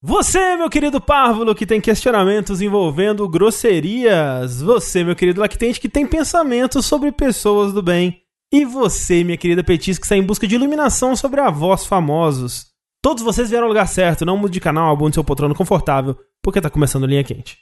Você, meu querido párvulo, que tem questionamentos envolvendo grosserias. Você, meu querido lactente, que tem pensamentos sobre pessoas do bem. E você, minha querida petis, que está em busca de iluminação sobre avós famosos. Todos vocês vieram ao lugar certo, não mude de canal, abunde seu poltrono confortável, porque tá começando linha quente.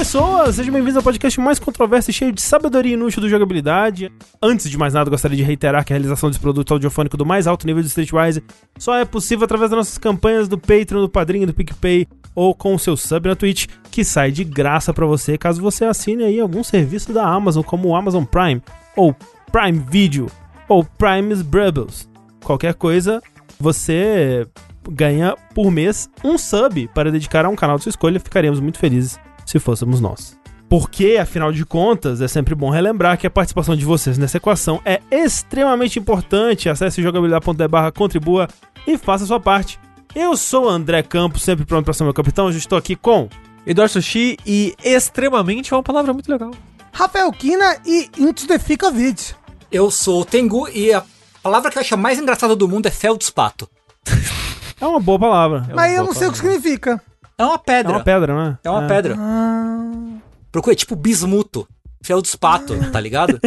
Pessoas, sejam bem-vindos ao podcast mais controverso e cheio de sabedoria inútil do jogabilidade. Antes de mais nada, gostaria de reiterar que a realização desse produto audiofônico do mais alto nível de Streetwise só é possível através das nossas campanhas do Patreon, do Padrinho, do PicPay ou com o seu sub na Twitch, que sai de graça para você caso você assine aí algum serviço da Amazon, como o Amazon Prime, ou Prime Video, ou Prime's Brubbles. Qualquer coisa, você ganha por mês um sub para dedicar a um canal de sua escolha. Ficaríamos muito felizes se fôssemos nós. Porque, afinal de contas, é sempre bom relembrar que a participação de vocês nessa equação é extremamente importante. Acesse jogabilidade.de barra contribua e faça a sua parte. Eu sou o André Campos, sempre pronto para ser meu capitão. Hoje estou aqui com Eduardo Sushi e extremamente é uma palavra muito legal. Rafael Kina e Into the Thick of It. Eu sou o Tengu e a palavra que eu acho mais engraçada do mundo é feldspato. É uma boa palavra. É uma Mas eu não sei o que palavra. significa. É uma É pedra. uma pedra, não é? É uma pedra. Ah. Procura, é tipo bismuto. Feldspato, tá ligado?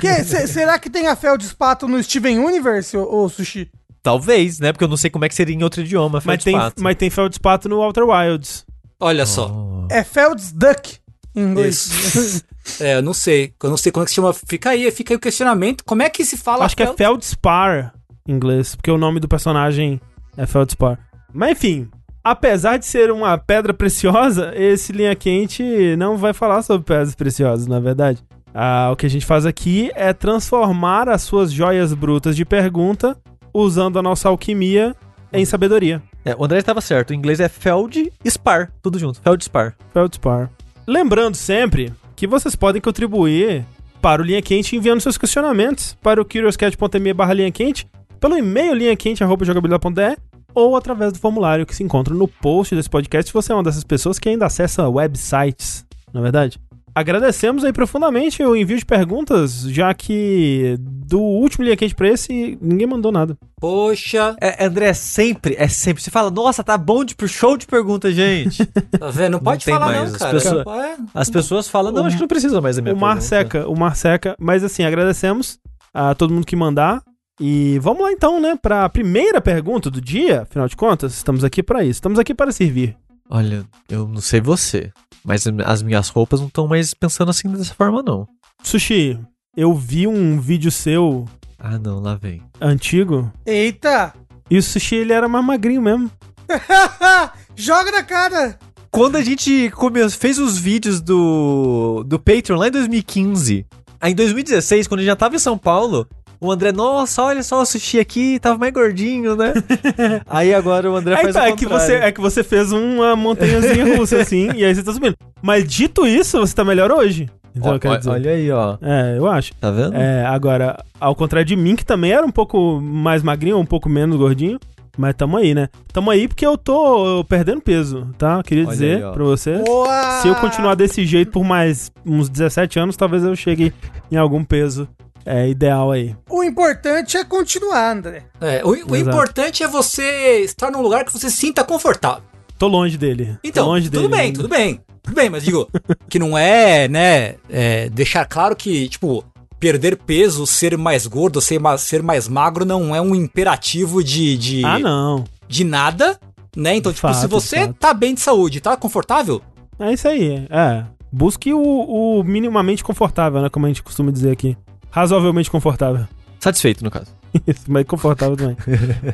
Que- se- será que tem a Feldspato no Steven Universe, ô, ô Sushi? Talvez, né? Porque eu não sei como é que seria em outro idioma. Mas tem, mas tem Feldspato no Outer Wilds. Olha só. Oh. É Feldsduck em inglês. É, eu não sei. Eu não sei como é que se chama. Fica aí, fica aí o questionamento. Como é que se fala Acho que é fel- Feldspar em inglês, porque o nome do personagem é Feldspar. Mas enfim, apesar de ser uma pedra preciosa, esse linha quente não vai falar sobre pedras preciosas, na verdade. Ah, o que a gente faz aqui é transformar as suas joias brutas de pergunta usando a nossa alquimia em sabedoria. É, o André estava certo. O inglês é Feldspar. Tudo junto. Feldspar. Feldspar. Lembrando sempre que vocês podem contribuir para o Linha Quente enviando seus questionamentos para o curiouscat.me barra linha quente, pelo e-mail linhaquente.jogabilidade.de ou através do formulário que se encontra no post desse podcast se você é uma dessas pessoas que ainda acessa websites, na é verdade. Agradecemos aí profundamente o envio de perguntas, já que do último Linha Quente pra esse, ninguém mandou nada. Poxa, É, André, é sempre, é sempre. Você fala, nossa, tá bom de pro show de pergunta, gente. tá vendo? Não pode tem falar mais, não, as cara. pessoas- É, As pessoas falam, não, O- acho que não precisa mais da minha o mar pergunta. seca, o mar seca. Mas assim, agradecemos a todo mundo que mandar. E vamos lá então, né, pra primeira pergunta do dia. Afinal de contas, estamos aqui para isso. Estamos aqui para servir. Olha, eu não sei você, mas as minhas roupas não estão mais pensando assim dessa forma, não. Sushi, eu vi um vídeo seu Ah, não, lá vem. antigo. Eita! E o Sushi, ele era mais magrinho mesmo. Joga na cara! Quando a gente come- fez os vídeos do, do Patreon lá em 2015, aí em 2016, quando a gente já tava em São Paulo, o André, nossa, olha só o sushi aqui, tava mais gordinho, né? aí agora o André Aí faz tá, o é que, contrário. você, é que você fez uma montanhazinha russa, assim, e aí você tá subindo. Mas dito isso, você tá melhor hoje. Então, Ó, quero ó, dizer. olha aí, ó. É, eu acho. Tá vendo? É, agora, ao contrário de mim, que também era um pouco mais magrinho, um pouco menos gordinho. Mas tamo aí, né? Tamo aí porque eu tô perdendo peso, tá? Queria Olha dizer aí, pra você. Boa! Se eu continuar desse jeito por mais uns 17 anos, talvez eu chegue em algum peso é, ideal aí. O importante é continuar, André. é, o, o importante é você estar num lugar que você se sinta confortável. Tô longe dele. Então, Tô longe tudo dele bem, ainda. tudo bem. Tudo bem, mas digo, que não é, né, é, deixar claro que, tipo, perder peso, ser mais gordo, ser mais, ser mais magro não é um imperativo de, de, Ah, não. de nada, né? Então, tipo, se Fato, você fato. tá bem de saúde, tá confortável, É isso aí. É. Busque o, o minimamente confortável, né? Como a gente costuma dizer aqui. Razoavelmente confortável. Satisfeito, no caso. Isso, mas confortável também.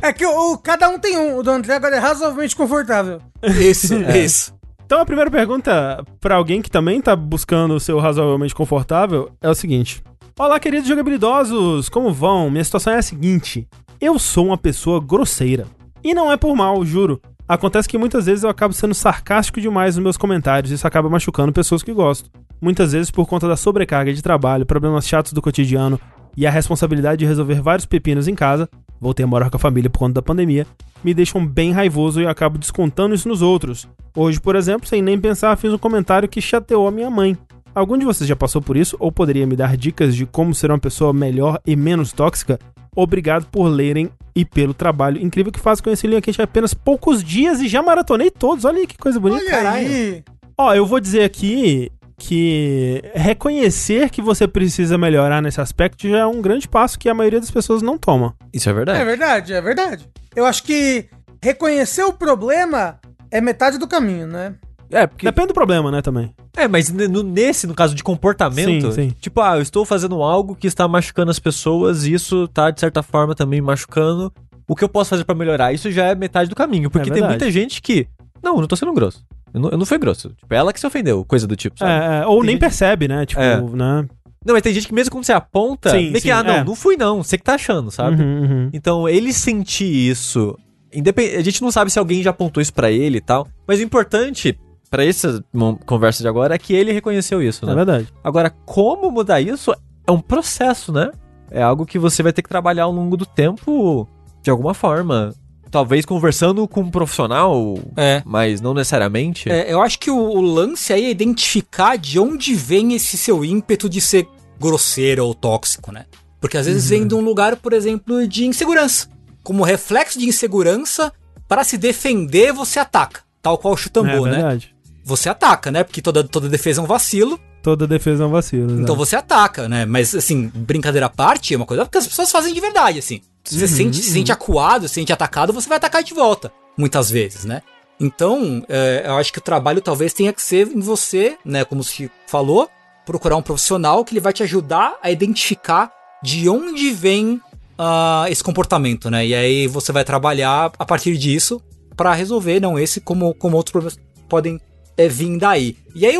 É que o, o- cada um tem um. O do André agora é razoavelmente confortável. isso, É. isso. Então a primeira pergunta pra alguém que também tá buscando o seu razoavelmente confortável é o seguinte: Olá, queridos jogabilidosos, como vão? Minha situação é a seguinte: eu sou uma pessoa grosseira. E não é por mal, juro. Acontece que muitas vezes eu acabo sendo sarcástico demais nos meus comentários e isso acaba machucando pessoas que gosto. Muitas vezes por conta da sobrecarga de trabalho, problemas chatos do cotidiano e a responsabilidade de resolver vários pepinos em casa, voltei a morar com a família por conta da pandemia, me deixam bem raivoso e eu acabo descontando isso nos outros. Hoje, por exemplo, sem nem pensar, fiz um comentário que chateou a minha mãe. Algum de vocês já passou por isso ou poderia me dar dicas de como ser uma pessoa melhor e menos tóxica? Obrigado por lerem e pelo trabalho incrível que faz com esse livro aqui em apenas poucos dias e já maratonei todos. Olha aí que coisa bonita. Olha aí. Ó, eu vou dizer aqui que reconhecer que você precisa melhorar nesse aspecto já é um grande passo que a maioria das pessoas não toma. Isso é verdade. É verdade, é verdade. Eu acho que reconhecer o problema é metade do caminho, né? É, porque. Depende do problema, né, também. É, mas nesse, no caso de comportamento, Sim, sim. tipo, ah, eu estou fazendo algo que está machucando as pessoas e isso tá, de certa forma, também machucando. O que eu posso fazer pra melhorar? Isso já é metade do caminho. Porque tem verdade. muita gente que. Não, eu não tô sendo grosso. Eu não, eu não fui grosso. Tipo, ela que se ofendeu, coisa do tipo, sabe? É, é, ou Tem nem gente- percebe, né? Tipo, É. né? Não, mas tem gente que mesmo quando você aponta, Sim, meio que, ah, não, é. não fui não, você que tá achando, sabe? Uhum, uhum. Então, ele sentir isso, independ... a gente não sabe se alguém já apontou isso pra ele e tal, mas o importante pra essa conversa de agora é que ele reconheceu isso, É né? verdade. Agora, como mudar isso é um processo, né? É algo que você vai ter que trabalhar ao longo do tempo de alguma forma. Talvez conversando com um profissional, É. mas não necessariamente. É, eu acho que o, o lance aí é identificar de onde vem esse seu ímpeto de ser grosseiro ou tóxico, né? Porque às vezes vem de um lugar, por exemplo, de insegurança. Como reflexo de insegurança, para se defender, você ataca. Tal qual o é chutambô, né? Você ataca, né? Porque toda, toda defesa é um vacilo, Toda defesa é um vacilo. então exato. você ataca, né? Mas, assim, brincadeira à parte, é uma coisa que as pessoas fazem de verdade, assim. Se você sente, se sente acuado, se sente atacado, você vai atacar de volta, muitas vezes, né? Então, é, eu acho que o trabalho talvez tenha que ser em você, né? Como se falou, procurar um profissional que ele vai te ajudar a identificar de onde vem ah, esse comportamento, né? E aí você vai trabalhar a partir disso para resolver, não esse, como, como outros problemas podem é, vir daí. E aí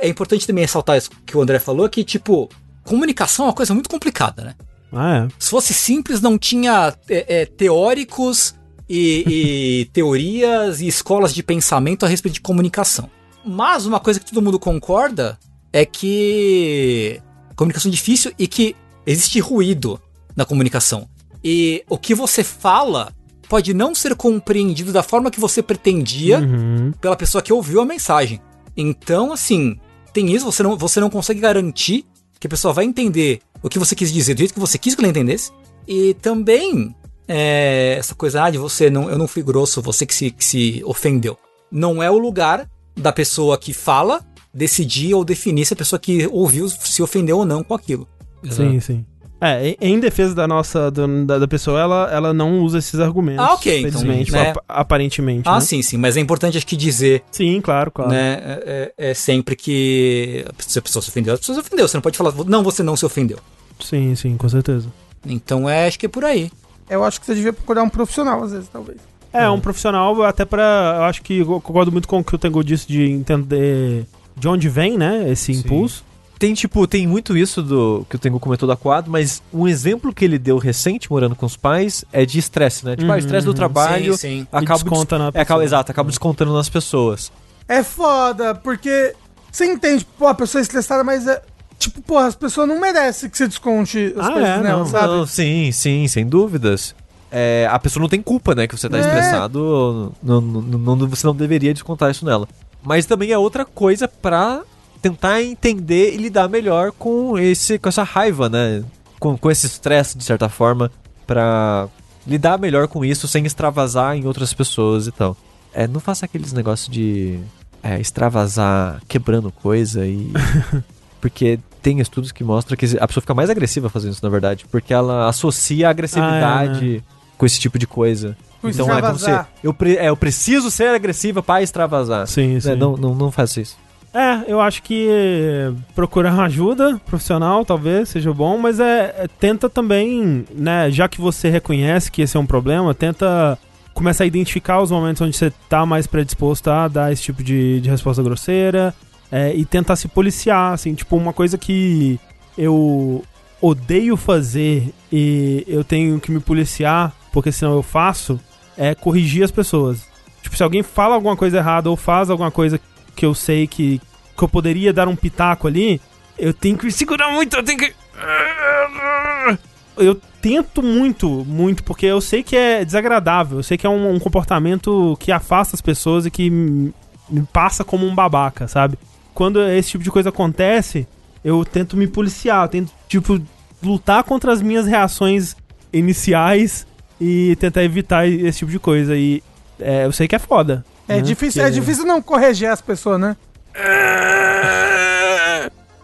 é importante também ressaltar isso que o André falou, que, tipo, comunicação é uma coisa muito complicada, né? Ah, é. Se fosse simples, não tinha é, é, teóricos e, e teorias e escolas de pensamento a respeito de comunicação. Mas uma coisa que todo mundo concorda é que comunicação é difícil e que existe ruído na comunicação. E o que você fala pode não ser compreendido da forma que você pretendia Uhum. pela pessoa que ouviu a mensagem. Então, assim, tem isso, você não, você não consegue garantir que a pessoa vai entender o que você quis dizer do jeito que você quis que ela entendesse. E também, é, essa coisa ah, de você não, eu não fui grosso, você que se, que se ofendeu. Não é o lugar da pessoa que fala decidir ou definir se a pessoa que ouviu se ofendeu ou não com aquilo. Sim, sim. É, em, defesa da nossa, do- da, da pessoa, ela, ela não usa esses argumentos. Ah, ok, então, Felizmente, né? ap- aparentemente. Ah, né? sim, sim, mas é importante acho que dizer Sim, claro, claro. né? É, é- é sempre que se a pessoa se ofendeu, a pessoa se ofendeu. Você não pode falar, não, você não se ofendeu. Sim, sim, com certeza. Então é, acho que é por aí. Eu acho que você devia procurar um profissional, às vezes, talvez. É, um profissional, até pra. Eu acho que eu concordo muito com o que o Tengu disse de entender de onde vem, né? Esse Sim. impulso. Tem, tipo, tem muito isso do que o Tengu comentou da quadro, mas um exemplo que ele deu recente, morando com os pais, é de estresse, né? Tipo, ah, Uhum, estresse do uhum. trabalho, Sim, sim. Acaba desconta na É, acaba, exato, acaba descontando nas pessoas. É foda, porque você entende, pô, a pessoa é estressada, mas é. Tipo, porra, as pessoas não merecem que você desconte as Ah, coisas é, nela, não. sabe? Não, sim, sim, sem dúvidas. É, a pessoa não tem culpa, né? Que você tá É. estressado, não, não, não- você não deveria descontar isso nela. Mas também é outra coisa pra tentar entender e lidar melhor com, esse, com essa raiva, né? Com, com esse estresse, de certa forma, pra lidar melhor com isso sem extravasar em outras pessoas e tal. É, não faça aqueles negócios de é, extravasar quebrando coisa e. porque tem estudos que mostram que a pessoa fica mais agressiva fazendo isso, na verdade. Porque ela associa a agressividade com esse tipo de coisa. Com então é como se. extravasar. Eu, pre- é, eu preciso ser agressiva para extravasar. Sim, sim. É, não, não, não faça isso. É, eu acho que procurar ajuda profissional talvez seja bom, mas é, é- tenta também, né, já que você reconhece que esse é um problema, tenta começar a identificar os momentos onde você tá mais predisposto a dar esse tipo de, de resposta grosseira é, e tentar se policiar, assim, tipo, uma coisa que eu odeio fazer e eu tenho que me policiar, porque senão eu faço, é corrigir as pessoas. Tipo, se alguém fala alguma coisa errada ou faz alguma coisa que eu sei que, que eu poderia dar um pitaco ali, eu tenho que segurar muito, eu tenho que. Eu tento muito, muito, porque eu sei que é desagradável, eu sei que é um, um comportamento que afasta as pessoas e que me me passa como um babaca, sabe? Quando esse tipo de coisa acontece, eu tento me policiar, eu tento, tipo, lutar contra as minhas reações iniciais e tentar evitar esse tipo de coisa. E é, eu sei que é foda. É né? difícil, é difícil não corrigir as pessoas, né?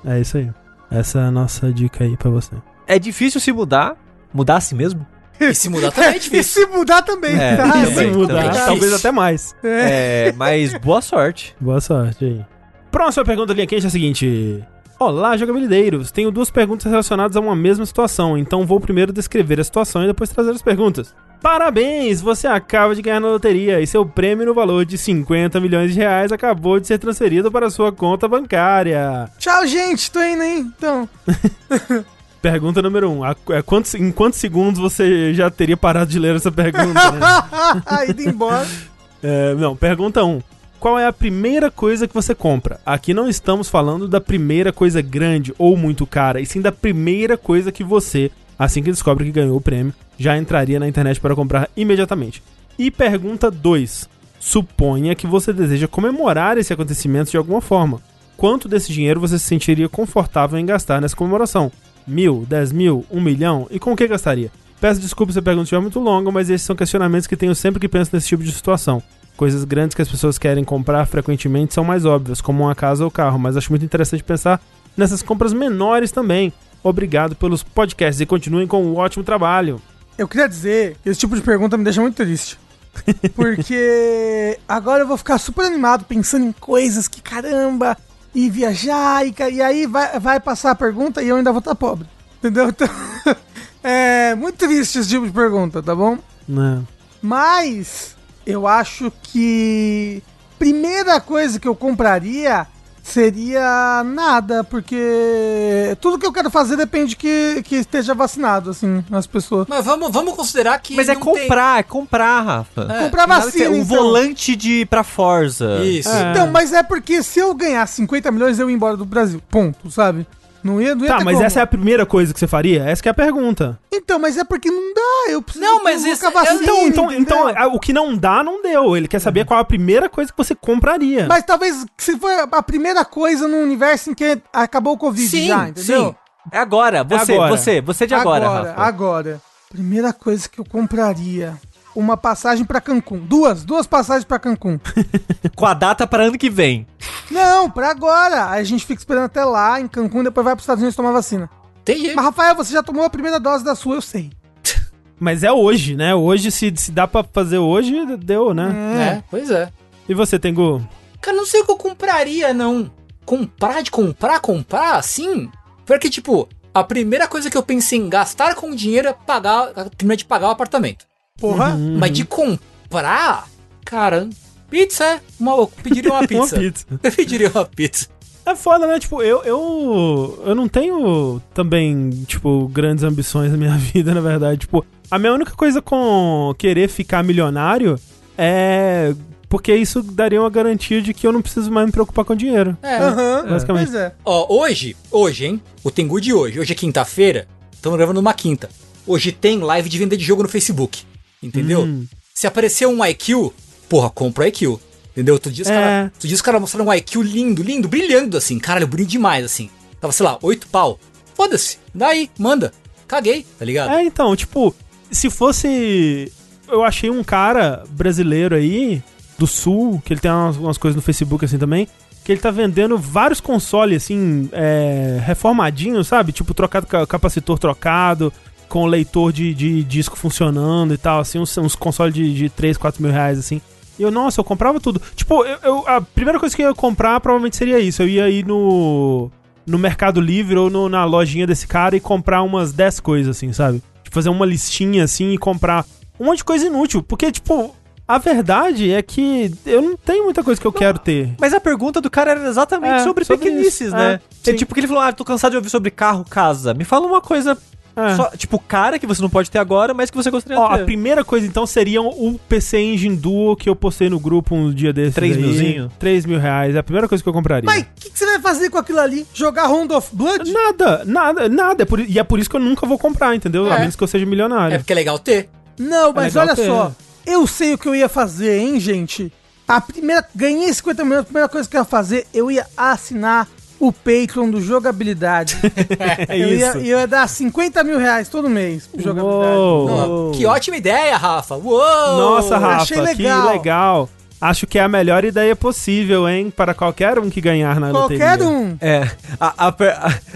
É isso aí. Essa é a nossa dica aí pra você. É difícil se mudar. Mudar a si mesmo? E se mudar também é E difícil. se mudar também, É, tá? também, Se também. mudar, difícil. talvez até mais. É, mas boa sorte. Boa sorte aí. Próxima pergunta linha quente é a seguinte. Olá, jogabilideiros. Tenho duas perguntas relacionadas a uma mesma situação, então vou primeiro descrever a situação e depois trazer as perguntas. Parabéns! Você acaba de ganhar na loteria e seu prêmio no valor de 50 milhões de reais acabou de ser transferido para sua conta bancária. Tchau, gente, tô indo, hein? Então, Pergunta número 1. Um, a- é quantos, em quantos segundos você já teria parado de ler essa pergunta? né? indo embora. É, não, pergunta 1. Um. Qual é a primeira coisa que você compra? Aqui não estamos falando da primeira coisa grande ou muito cara, e sim da primeira coisa que você, assim que descobre que ganhou o prêmio, já entraria na internet para comprar imediatamente. E pergunta 2. Suponha que você deseja comemorar esse acontecimento de alguma forma. Quanto desse dinheiro você se sentiria confortável em gastar nessa comemoração? Mil, dez mil, um milhão? E com o que gastaria? Peço desculpas se a pergunta estiver muito longa, mas esses são questionamentos que tenho sempre que penso nesse tipo de situação. Coisas grandes que as pessoas querem comprar frequentemente são mais óbvias, como uma casa ou carro, mas acho muito interessante pensar nessas compras menores também. Obrigado pelos podcasts e continuem com o ótimo trabalho. Eu queria dizer que esse tipo de pergunta me deixa muito triste. Porque agora eu vou ficar super animado pensando em coisas que caramba, e viajar, e, e aí vai, vai passar a pergunta e eu ainda vou estar pobre. Entendeu? Então, é muito triste esse tipo de pergunta, tá bom? Né? Mas eu acho que primeira coisa que eu compraria seria nada, porque tudo que eu quero fazer depende que, que esteja vacinado, assim, as pessoas. Mas vamos, vamos considerar que. Mas é não tem- comprar, é comprar, Rafa. É. Comprar vacina, um então. volante de pra Forza. Isso. É. Então, mas é porque se eu ganhar 50 milhões, eu ia embora do Brasil. Ponto, sabe? Não ia, não ia Tá, ter mas como. essa é a primeira coisa que você faria? Essa que é a pergunta. Então, mas é porque não dá, eu preciso Não, mas isso- vacina, Então, então, então entendeu? o que não dá, não deu. Ele quer saber qual é a primeira coisa que você compraria. Mas talvez se for a primeira coisa no universo em que acabou o Covid Sim, já, entendeu? sim. É agora, você, agora. você, você de agora, Rafa. agora. Primeira coisa que eu compraria. Uma passagem pra Cancún. Duas, duas passagens pra Cancún. Com a data para ano que vem. Não, pra agora. Aí a gente fica esperando até lá em Cancún, depois vai pros Estados Unidos tomar vacina. Entendi. Mas, Rafael, você já tomou a primeira dose da sua, eu sei. Mas é hoje, né? Hoje, se, se dá pra fazer hoje, deu, né? É, pois é. E você, Tengu? Cara, não sei o que eu compraria, não. Comprar de comprar, comprar, assim? Porque, tipo, a primeira coisa que eu pensei em gastar com dinheiro é pagar, terminar de pagar o apartamento. Porra. Uhum. Mas de comprar, cara, pizza é. Eu pediria uma pizza. Uma pizza. Eu pediria uma pizza. É foda, né? Tipo, eu, eu, eu não tenho também, tipo, grandes ambições na minha vida, na verdade. Tipo, a minha única coisa com querer ficar milionário é porque isso daria uma garantia de que eu não preciso mais me preocupar com dinheiro. É. Aham, basicamente. Pois é. Ó, hoje, hoje, hein? O Tengu de hoje. Hoje é quinta-feira. Estamos gravando uma quinta. Hoje tem live de venda de jogo no Facebook. Entendeu? Hum. Se aparecer um IQ, porra, compra o IQ. Entendeu? Outro dia os É. caras outro dia os caras mostraram um IQ lindo, lindo, brilhando assim. Caralho, bonito demais assim. Tava, sei lá, oito pau. Foda-se. Daí, manda. Caguei, tá ligado? É, então, tipo, se fosse. Eu achei um cara brasileiro aí, do sul, que ele tem umas, umas coisas no Facebook assim também, que ele tá vendendo vários consoles, assim, é, reformadinhos, sabe? Tipo, trocado, ca- capacitor trocado, com leitor de, de disco funcionando e tal, assim, uns, uns consoles de, de 3, 4 mil reais, assim. E eu, nossa, eu comprava tudo. Tipo, eu, eu- a primeira coisa que eu ia comprar provavelmente seria isso. Eu ia ir no. No Mercado Livre ou no- na lojinha desse cara e comprar umas 10 coisas, assim, sabe? Tipo, fazer uma listinha assim e comprar um monte de coisa inútil. Porque, tipo, a verdade é que eu não tenho muita coisa que eu quero ter. Mas a pergunta do cara era exatamente É, sobre, sobre pequenices, isso. né? É, É, tipo que ele falou, ah, tô cansado de ouvir sobre carro, casa. Me fala uma coisa É. Só, tipo, cara que você não pode ter agora, mas que você gostaria Ó, de a ter. primeira coisa então seria o PC Engine Duo que eu postei no grupo um dia desses. Três aí. milzinho? 3 mil reais. É a primeira coisa que eu compraria. Mas o que, que você vai fazer com aquilo ali? Jogar Round of Blood? Nada, nada, nada. É por- e é por isso que eu nunca vou comprar, entendeu? A É. menos que eu seja É milionário. porque é legal ter. Não, mas legal olha ter. só. Eu sei o que eu ia fazer, hein, gente? A primeira. Ganhei 50 milhões, a primeira coisa que eu ia fazer, eu ia assinar o Patreon do Jogabilidade. É eu, ia, isso. eu ia dar 50 mil reais todo mês pro Jogabilidade. Uou. Que ótima ideia, Rafa. Uou! Nossa, Rafa, achei que legal. legal. Acho que é a melhor ideia possível, hein? Para qualquer um que ganhar na Qualquer loteria. um. É, a, a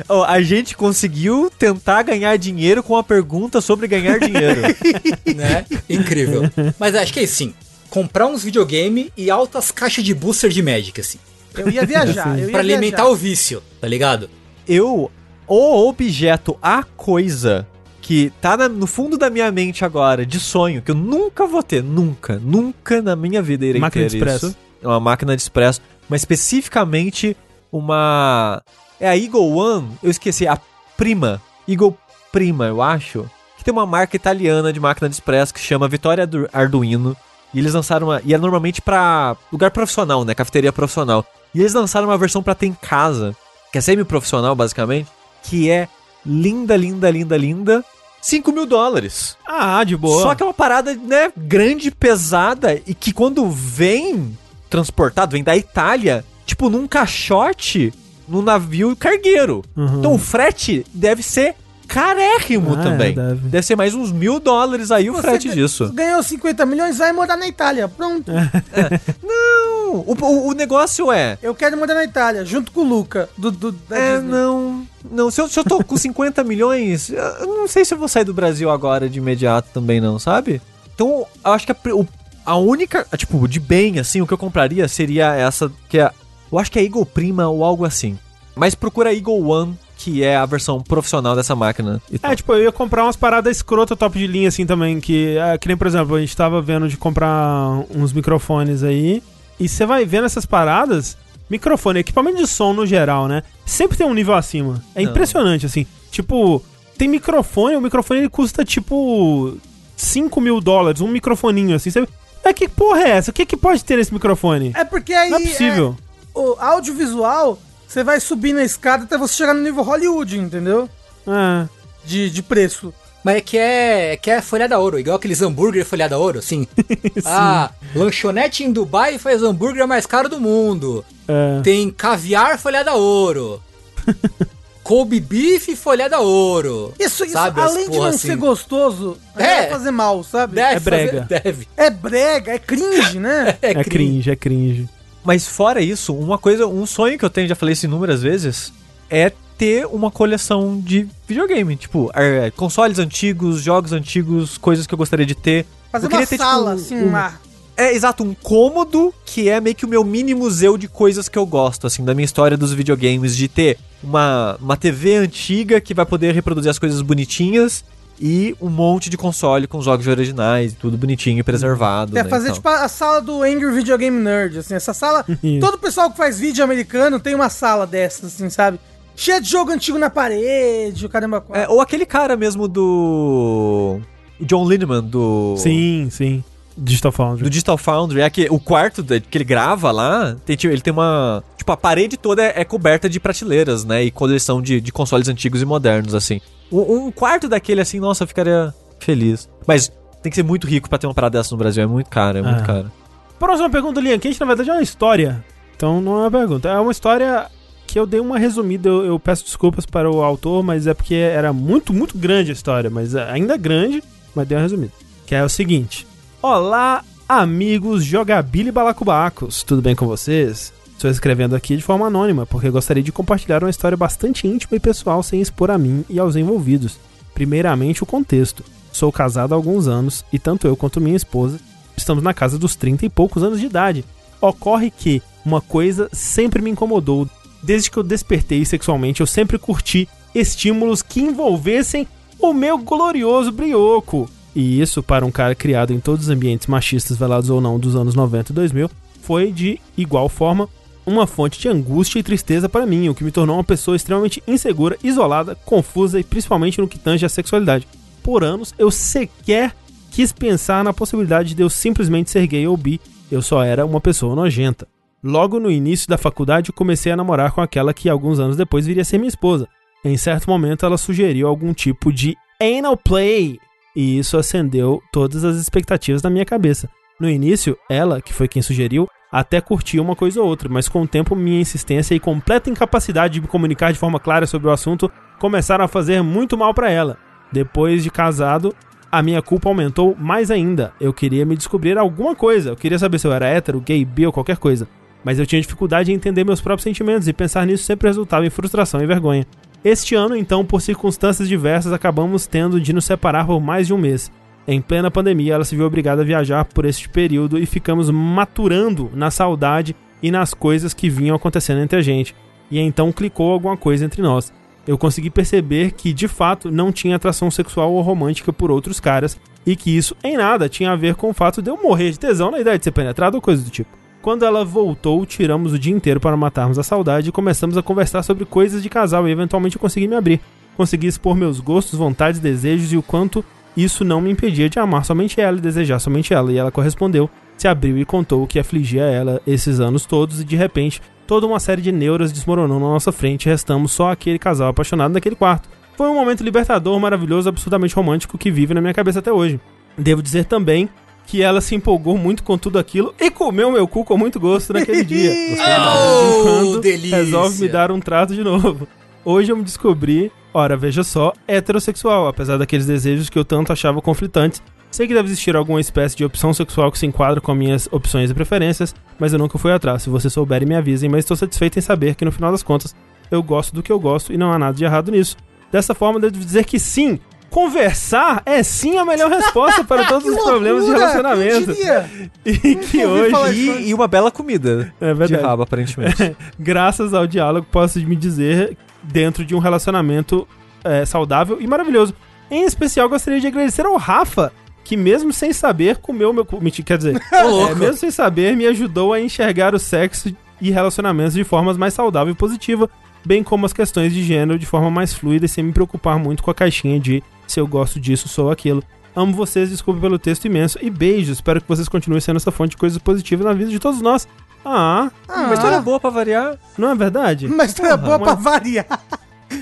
a- a gente conseguiu tentar ganhar dinheiro com a pergunta sobre ganhar dinheiro. né? Incrível. Mas acho que é isso, sim. Comprar uns videogame e altas caixas de booster de Magic, assim. Eu ia viajar. eu ia Pra alimentar viajar. o vício, tá ligado? Eu, o objeto, a coisa que tá na- no fundo da minha mente agora, de sonho, que eu nunca vou ter, nunca, nunca na minha vida irei Máquina ter de expresso. isso. É uma máquina de expresso, mas especificamente uma... É a Eagle One, eu esqueci, a Prima, Eagle Prima, eu acho, que tem uma marca italiana de máquina de expresso que chama Vitória Ardu- Arduino, e eles lançaram uma... E é normalmente pra lugar profissional, né, cafeteria profissional. E eles lançaram uma versão pra ter em casa, que é semi-profissional, basicamente, que é linda, linda, linda, linda. 5 mil dólares. Ah, de boa. Só que é uma parada, né, grande, pesada, e que quando vem transportado, vem da Itália, tipo, num caixote, num navio cargueiro. Uhum. Então o frete deve ser carérrimo Ah, é, também. deve. deve. ser mais uns mil dólares aí o Você frete ga- disso. Ganhou 50 milhões, vai morar na Itália. Pronto. Não, o, o- o negócio é... Eu quero morar na Itália, junto com o Luca, do, do, É, Disney. não. Não, se eu, se eu tô com 50 milhões, eu não sei se eu vou sair do Brasil agora de imediato também, não, sabe? Então, eu acho que a, o- a única, tipo, de bem, assim, o que eu compraria seria essa, que é, eu acho que é Eagle Prima ou algo assim. Mas procura Eagle One, que é a versão profissional dessa máquina. e tal. É, tipo, eu ia comprar umas paradas escrota top de linha, assim, também. Que, é, que nem, por exemplo, a gente tava vendo de comprar uns microfones aí. E você vai vendo essas paradas. Microfone, equipamento de som no geral, né? Sempre tem um nível acima. É Não. impressionante, assim. Tipo, tem microfone, o microfone ele custa tipo 5 mil dólares, um microfoninho assim. Você... Mas que porra é essa? O que, que pode ter nesse microfone? É porque aí. Não é possível. é, o audiovisual, você vai subir na escada até você chegar no nível Hollywood, entendeu? É. De, de preço. Mas é que é, é que é folhada ouro, igual aqueles hambúrguer folhada ouro, assim. ah, lanchonete em Dubai faz o hambúrguer mais caro do mundo. É. Tem caviar folhada ouro. Kobe beef folhada ouro. Isso, isso Sabe, além de não assim. ser gostoso, É. vai fazer mal, sabe? Deve É brega. fazer- deve. É brega, é cringe, né? É, É cringe, é cringe. Mas fora isso, uma coisa, um sonho que eu tenho, já falei isso inúmeras vezes, é ter uma coleção de videogame. Tipo, é, consoles antigos, jogos antigos, coisas que eu gostaria de ter. Fazer Eu uma queria ter, tipo, sala, assim, um- uma... É, exato, um cômodo que é meio que o meu mini museu de coisas que eu gosto, assim, da minha história dos videogames, de ter uma, uma TV antiga que vai poder reproduzir as coisas bonitinhas e um monte de console com jogos originais, tudo bonitinho e preservado. Quer né, fazer e tal. tipo a, a sala do Angry Video Game Nerd, assim, essa sala. Todo pessoal que faz vídeo americano tem uma sala dessas, assim, sabe? Cheia de jogo antigo na parede, o caramba. É, ou aquele cara mesmo do. o John Lindemann, do. Sim, sim. Digital Foundry. Do Digital Foundry, é que o quarto que ele grava lá, tem, tipo, ele tem uma. Tipo, a parede toda é, é coberta de prateleiras, né? E coleção de, de consoles antigos e modernos, assim. Um, um quarto daquele, assim, nossa, eu ficaria feliz. Mas tem que ser muito rico pra ter uma parada dessa no Brasil, é muito caro, é muito Ah. caro. Próxima pergunta, Lian, que a gente, na verdade, é uma história. Então não é uma pergunta. É uma história que eu dei uma resumida. Eu, eu peço desculpas para o autor, mas é porque era muito, muito grande a história. Mas é ainda é grande, mas dei uma resumida. Que é o seguinte: Olá, amigos Jogabili Balacubacos. Tudo bem com vocês? Estou escrevendo aqui de forma anônima, porque gostaria de compartilhar uma história bastante íntima e pessoal sem expor a mim e aos envolvidos. Primeiramente, o contexto. Sou casado há alguns anos e tanto eu quanto minha esposa estamos na casa dos 30 e poucos anos de idade. Ocorre que uma coisa sempre me incomodou. Desde que eu despertei sexualmente, eu sempre curti estímulos que envolvessem o meu glorioso brioco. E isso, para um cara criado em todos os ambientes machistas, velados ou não, dos anos 90 e 2000, foi de igual forma uma fonte de angústia e tristeza para mim, o que me tornou uma pessoa extremamente insegura, isolada, confusa e principalmente no que tange à sexualidade. Por anos, eu sequer quis pensar na possibilidade de eu simplesmente ser gay ou bi, eu só era uma pessoa nojenta. Logo no início da faculdade, comecei a namorar com aquela que alguns anos depois viria a ser minha esposa. Em certo momento, ela sugeriu algum tipo de anal play, e isso acendeu todas as expectativas na minha cabeça. No início, ela, que foi quem sugeriu, até curtia uma coisa ou outra, mas com o tempo minha insistência e completa incapacidade de me comunicar de forma clara sobre o assunto começaram a fazer muito mal para ela. Depois de casado, a minha culpa aumentou mais ainda. Eu queria me descobrir alguma coisa, eu queria saber se eu era hétero, gay, bi ou qualquer coisa. Mas eu tinha dificuldade em entender meus próprios sentimentos e pensar nisso sempre resultava em frustração e vergonha. Este ano, então, por circunstâncias diversas, acabamos tendo de nos separar por mais de um mês. Em plena pandemia, ela se viu obrigada a viajar por este período e ficamos maturando na saudade e nas coisas que vinham acontecendo entre a gente. E então clicou alguma coisa entre nós. Eu consegui perceber que, de fato, não tinha atração sexual ou romântica por outros caras e que isso em nada tinha a ver com o fato de eu morrer de tesão na ideia de ser penetrado ou coisa do tipo. Quando ela voltou, tiramos o dia inteiro para matarmos a saudade e começamos a conversar sobre coisas de casal e eventualmente eu consegui me abrir. Consegui expor meus gostos, vontades, desejos e o quanto isso não me impedia de amar somente ela e desejar somente ela. E ela correspondeu, se abriu e contou o que afligia ela esses anos todos e de repente toda uma série de neuras desmoronou na nossa frente e restamos só aquele casal apaixonado naquele quarto. Foi um momento libertador, maravilhoso, absurdamente romântico que vive na minha cabeça até hoje. Devo dizer também que ela se empolgou muito com tudo aquilo e comeu meu cu com muito gosto naquele dia. Oh, Quando delícia. resolve me dar um trato de novo. Hoje eu me descobri, ora, veja só, heterossexual, apesar daqueles desejos que eu tanto achava conflitantes. Sei que deve existir alguma espécie de opção sexual que se enquadra com minhas opções e preferências, mas eu nunca fui atrás. Se vocês souberem, me avisem, mas estou satisfeito em saber que no final das contas eu gosto do que eu gosto e não há nada de errado nisso. Dessa forma, devo dizer que sim, conversar é sim a melhor resposta para todos os problemas de relacionamento. E que hoje. E, e uma bela comida. É de verdade. rabo, aparentemente. graças ao diálogo, posso me dizer dentro de um relacionamento é, saudável e maravilhoso. Em especial, gostaria de agradecer ao Rafa, que mesmo sem saber, comeu meu Quer dizer, é, mesmo sem saber, me ajudou a enxergar o sexo e relacionamentos de formas mais saudável e positiva, bem como as questões de gênero de forma mais fluida e sem me preocupar muito com a caixinha de se eu gosto disso, sou aquilo. Amo vocês, desculpe pelo texto imenso e beijos. Espero que vocês continuem sendo essa fonte de coisas positivas na vida de todos nós. Ah, Uma história boa pra variar. não é verdade? Uma história boa Porra, pra variar.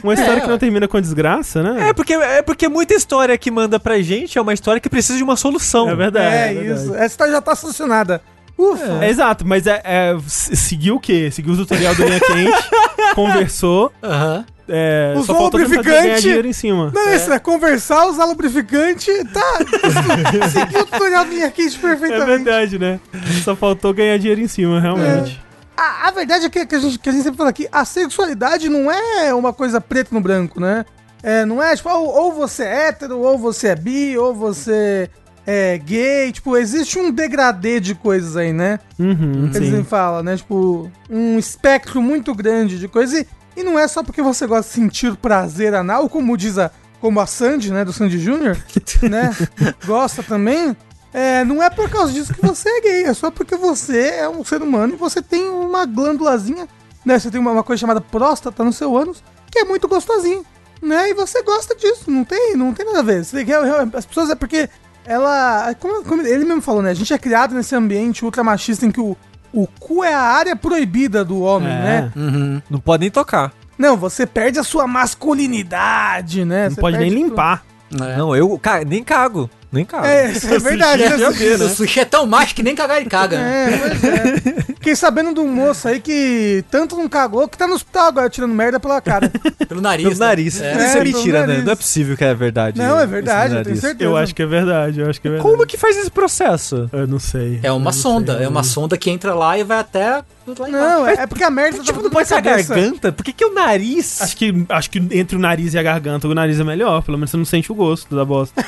Uma história É, que não termina com desgraça, né? É porque, é porque muita história que manda pra gente é uma história que precisa de uma solução. É verdade. É, verdade. isso. Essa história já tá solucionada. Ufa. É, exato, mas é, é, seguiu o quê? Seguiu o tutorial do Linha Quente, conversou, Aham. É, Usou só lubrificante. dinheiro em cima. Não é isso, é conversar, usar lubrificante, tá. Seguiu o tutorial do quente É perfeitamente. verdade, né? Só faltou ganhar dinheiro em cima, realmente. A, a verdade é que, que a gente, que a gente sempre fala aqui, a sexualidade não é uma coisa preto no branco, né? É, não é tipo, ou, ou você é hétero, ou você é bi, ou você é gay. Tipo, existe um degradê de coisas aí, né? Uhum, Eles falam, né? Tipo, um espectro muito grande de coisas. E, e não é só porque você gosta de sentir prazer anal, como diz a, como a Sandy, né? Do Sandy Júnior, né? Gosta também. É, não é por causa disso que você é gay, é só porque você é um ser humano e você tem uma glândulazinha, né? Você tem uma, uma coisa chamada próstata no seu ânus, que é muito gostosinho, né? E você gosta disso, não tem, não tem nada a ver. Você- As pessoas é porque ela. Como, como ele mesmo falou, né? A gente é criado nesse ambiente ultra machista em que o, o cu é a área proibida do homem, É. né? Uhum. Não pode nem tocar. Não, você perde a sua masculinidade, né? Não Você pode nem limpar. É. Não, eu ca- nem cago. Nem cago. É, isso é verdade. sushi né? é ver, O sushi é tão macho que nem cagar ele caga. né? É, pois é. Fiquei sabendo de um moço aí que tanto não cagou que tá no hospital agora tirando merda pela cara. Pelo nariz. Pelo né? nariz. É. Isso é, É, mentira, né? Não é possível que é verdade. Não, é verdade, eu tenho certeza. Eu acho que é verdade, eu acho que é verdade. Como que faz esse processo? Eu não sei. É uma sonda. sei. É uma sonda que entra lá e vai até. lá embaixo. Não, é, é porque a merda Tipo, não pode ser a garganta? Por que, que é o nariz? Acho que, acho que entre o nariz e a garganta, o nariz é melhor. Pelo menos você não sente o gosto da bosta.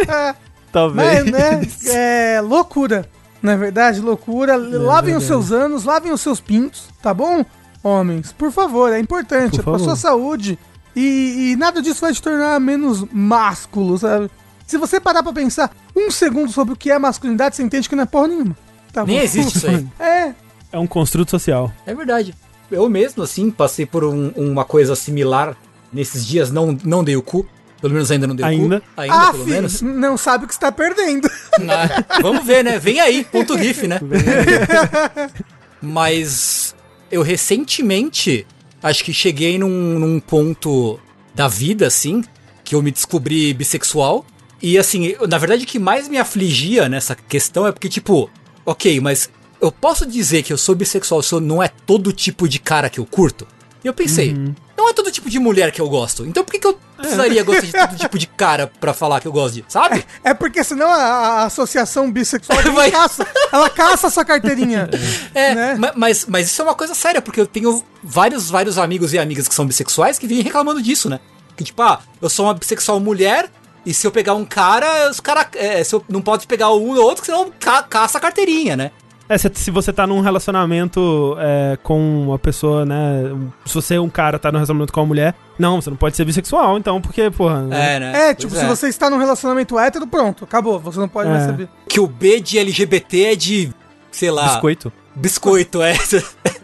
Talvez. Mas, né? É loucura. Não é verdade? Loucura. lavem os verdade. seus anos, lavem os seus pintos, tá bom? Homens, por favor, é importante. Por é pra sua saúde. E, e nada disso vai te tornar menos másculo, sabe? Se você parar pra pensar um segundo sobre o que é masculinidade, você entende que não é porra nenhuma. Tá Nem bom? existe isso aí. É. É um construto social. É verdade. Eu mesmo, assim, passei por um- uma coisa similar nesses dias, não, não dei o cu. Pelo menos ainda não dei Ainda? o cu. Ainda, ah, pelo filho, menos. não sabe o que está perdendo. Ah, vamos ver, né? Vem aí, ponto GIF, né? Mas eu recentemente acho que cheguei num, num ponto da vida, assim, que eu me descobri bissexual. E assim, na verdade o que mais me afligia nessa questão é porque, tipo, ok, mas eu posso dizer que eu sou bissexual se eu não é todo tipo de cara que eu curto? E eu pensei, não é todo tipo de mulher que eu gosto. Então por que, que eu precisaria gostar de todo tipo de cara pra falar que eu gosto de, sabe? É porque senão a, a associação bissexual Vai. caça. Ela caça a sua carteirinha. É, né? ma- mas, mas isso é uma coisa séria, porque eu tenho vários, vários amigos e amigas que são bissexuais que vêm reclamando disso, né? Que tipo, ah, eu sou uma bissexual mulher, e se eu pegar um cara, os cara, é, se eu não pode pegar um ou outro, senão ca caça a carteirinha, né? É, se, se você tá num relacionamento é, com uma pessoa, né? Se você é um cara, tá num relacionamento com uma mulher, não, você não pode ser bissexual, então, porque, porra. né? É, né? É, tipo, Pois se você está num relacionamento hétero, pronto, acabou. Você não pode mais É. saber. Que o B de LGBT é de, sei lá... Biscoito. Biscoito, é.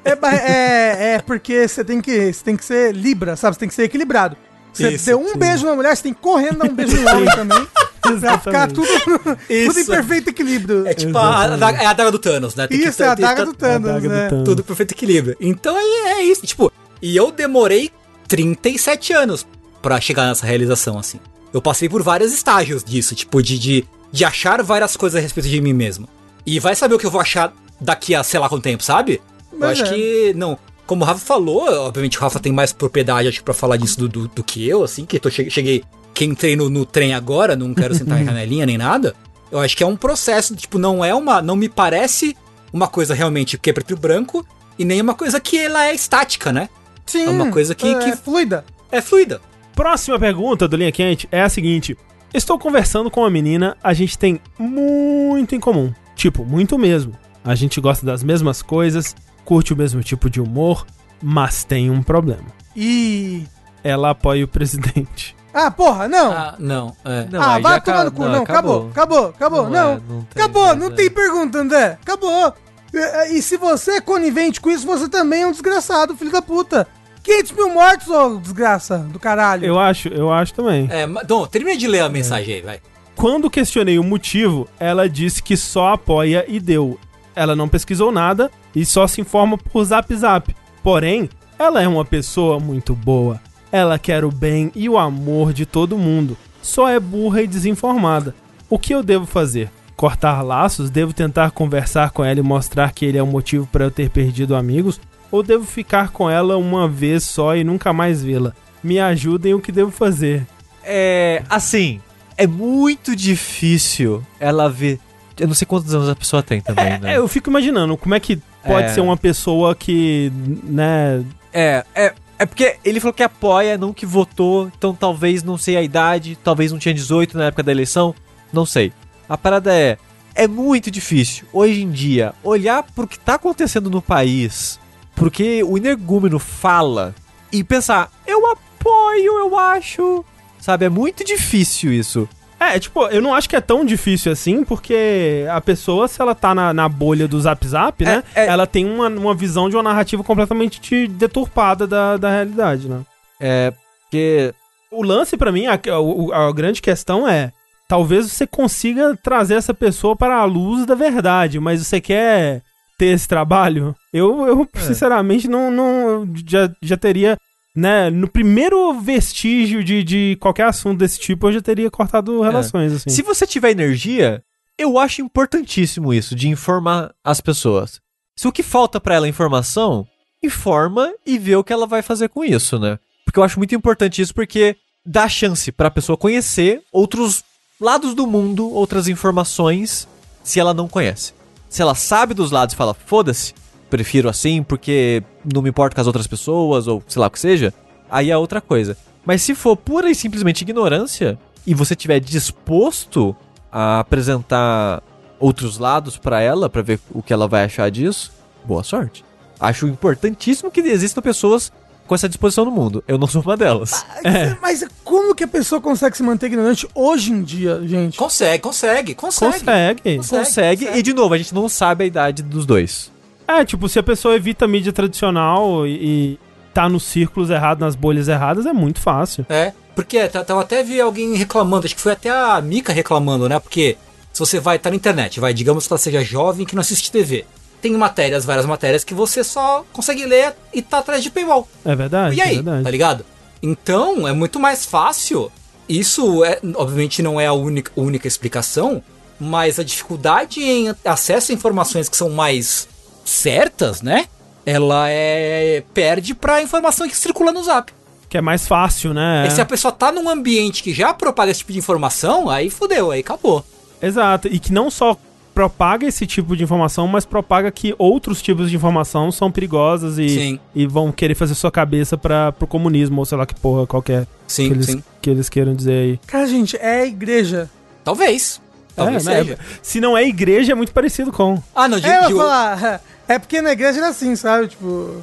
É, é, é porque você tem, que, você tem que ser libra, sabe? Você tem que ser equilibrado. Você Isso, deu um beijo na mulher, você tem que correr dar um beijo no homem também. pra ficar tudo, tudo em perfeito equilíbrio. É tipo a, a, adaga- é a adaga do Thanos, né? Tem que Isso, é a ter- daga ter- do Thanos, daga do né? Thanos. tudo perfeito equilíbrio. Então é, é isso, tipo, e eu demorei 37 anos pra chegar nessa realização, assim. Eu passei por vários estágios disso, tipo, de, de, de achar várias coisas a respeito de mim mesmo. E vai saber o que eu vou achar daqui a sei lá quanto tempo, sabe? eu Mas acho é. que, não, como o Rafa falou, obviamente o Rafa tem mais propriedade, acho pra falar disso do, do, do que eu, assim, que eu cheguei, que entrei no, no trem agora, não quero sentar em canelinha nem nada. Eu acho que é um processo, tipo, não é uma, não me parece uma coisa realmente que é preto e branco, e nem uma coisa que ela é estática, né? Sim. É uma coisa que- É, que- fluida. É fluida. Próxima pergunta do Linha Quente é a seguinte: Estou conversando com uma menina, a gente tem muito em comum. Tipo, muito mesmo. A gente gosta das mesmas coisas, curte o mesmo tipo de humor, mas tem um problema. E. Ela apoia o presidente. Ah, porra, não. Ah, não, é. Não, ah, aí vai tomar no cu. Não, acabou. Acabou, acabou. Não. é, não tem acabou, não é. tem pergunta, André. Acabou. E, e se você é conivente com isso, você também é um desgraçado, filho da puta. 500 mil mortos, ô desgraça do caralho. Eu acho, eu acho também. É, Dom, termina de ler a mensagem aí, vai. Quando questionei o motivo, ela disse que só apoia e deu. Ela não pesquisou nada e só se informa por zap zap. Porém, ela é uma pessoa muito boa. Ela quer o bem e o amor de todo mundo. Só é burra e desinformada. O que eu devo fazer? Cortar laços? Devo tentar conversar com ela e mostrar que ele é o motivo para eu ter perdido amigos? Ou devo ficar com ela uma vez só e nunca mais vê-la? Me ajudem o que devo fazer. É, assim, é muito difícil ela ver. Eu não sei quantos anos a pessoa tem também, né? É, eu fico imaginando como é que pode É. ser uma pessoa que, né, É, é, é porque ele falou que apoia, não que votou, então talvez não sei a idade, talvez não tinha 18 na época da eleição, não sei. A parada é, é muito difícil, hoje em dia, olhar pro que tá acontecendo no país, porque o energúmeno fala, e pensar, eu apoio, eu acho, sabe, é muito difícil isso. É, tipo, eu não acho que é tão difícil assim, porque a pessoa, se ela tá na, na bolha do Zap Zap, né? é. Ela tem uma, uma visão de uma narrativa completamente de- deturpada da, da realidade, né? É, porque O lance, pra mim, a, a- a grande questão é: talvez você consiga trazer essa pessoa para a luz da verdade, mas você quer ter esse trabalho? Eu, eu sinceramente, não, não já, já teria. Né, no primeiro vestígio de, de qualquer assunto desse tipo, eu já teria cortado relações, assim. Se você tiver energia, eu acho importantíssimo isso, de informar as pessoas. Se o que falta pra ela é informação, informa e vê o que ela vai fazer com isso, né? Porque eu acho muito importante isso, porque dá chance pra pessoa conhecer outros lados do mundo, outras informações, se ela não conhece. Se ela sabe dos lados e fala, foda-se, prefiro assim porque não me importo com as outras pessoas, ou sei lá o que seja, aí é outra coisa. Mas se for pura e simplesmente ignorância, e você tiver disposto a apresentar outros lados pra ela, pra ver o que ela vai achar disso, boa sorte. Acho importantíssimo que existam pessoas com essa disposição no mundo. Eu não sou uma delas. É. Mas como que a pessoa consegue se manter ignorante hoje em dia, gente? Consegue, consegue, consegue. Consegue. Consegue, e de novo, a gente não sabe a idade dos dois. É, tipo, se a pessoa evita a mídia tradicional e, e tá nos círculos errados, nas bolhas erradas, é muito fácil. É, porque tá- tava até vi alguém reclamando, acho que foi até a Mika reclamando, né? Porque se você vai estar na internet, vai, digamos que ela seja jovem que não assiste TV. Tem matérias, várias matérias que você só consegue ler e tá atrás de paywall. É verdade, E é aí, verdade. tá ligado? Então, é muito mais fácil. Isso, é, obviamente, não é a única, única explicação, mas a dificuldade em acesso a informações que são mais certas, né? Ela é perde pra informação que circula no Zap. Que é mais fácil, né? E se a pessoa tá num ambiente que já propaga esse tipo de informação, aí fudeu, aí acabou. Exato. E que não só propaga esse tipo de informação, mas propaga que outros tipos de informação são perigosas e, Sim. e vão querer fazer sua cabeça para pro comunismo, ou sei lá que porra qualquer Sim, que eles, sim. que eles queiram dizer aí. Cara, gente, é a igreja. Talvez. Talvez É, né? seja. Se não é igreja, é muito parecido com. Ah, não, de, É, eu de- vou falar. É porque na igreja era assim, sabe? Tipo,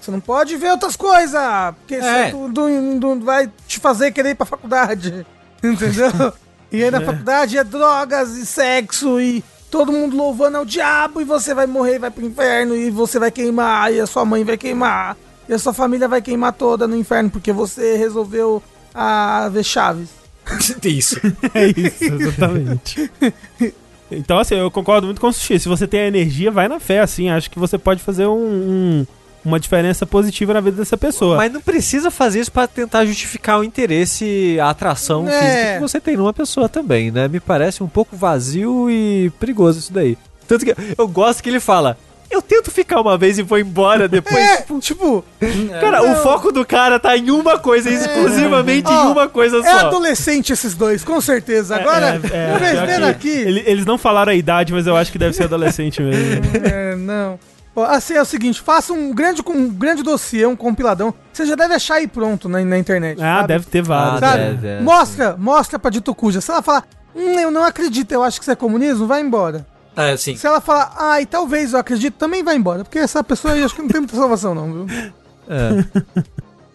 você não pode ver outras coisas, porque É. isso vai te fazer querer ir pra faculdade. Entendeu? e aí na faculdade é drogas e sexo e todo mundo louvando ao diabo e você vai morrer e vai pro inferno e você vai queimar e a sua mãe vai queimar e a sua família vai queimar toda no inferno porque você resolveu a ver Chaves. Isso. É isso, exatamente. Então, assim, eu concordo muito com o Sushi. Se você tem a energia, vai na fé, assim. Acho que você pode fazer um- um- uma diferença positiva na vida dessa pessoa. Mas não precisa fazer isso pra tentar justificar o interesse, a atração É. física que você tem numa pessoa também, né? Me parece um pouco vazio e perigoso isso daí. Tanto que eu gosto que ele fala, eu tento ficar uma vez e vou embora depois. É, tipo, Cara, não. o foco do cara tá em uma coisa, exclusivamente em uma coisa é só. adolescente esses dois, com certeza. Agora, É, é, aqui. ele- eles não falaram a idade, mas eu acho que deve ser adolescente mesmo. É, não. Assim, é o seguinte, faça um grande, um grande dossiê, um compiladão. Você já deve achar aí pronto na, na internet. Ah, sabe? deve ter vários. Ah, deve, é. Mostra, mostra pra Dito Cuja. Se ela falar, hum, eu não acredito, eu acho que isso é comunismo, vai embora. É, sim. Se ela falar, ah, e talvez eu acredito, também vai embora. Porque essa pessoa aí acho que não tem muita salvação, não, viu? É.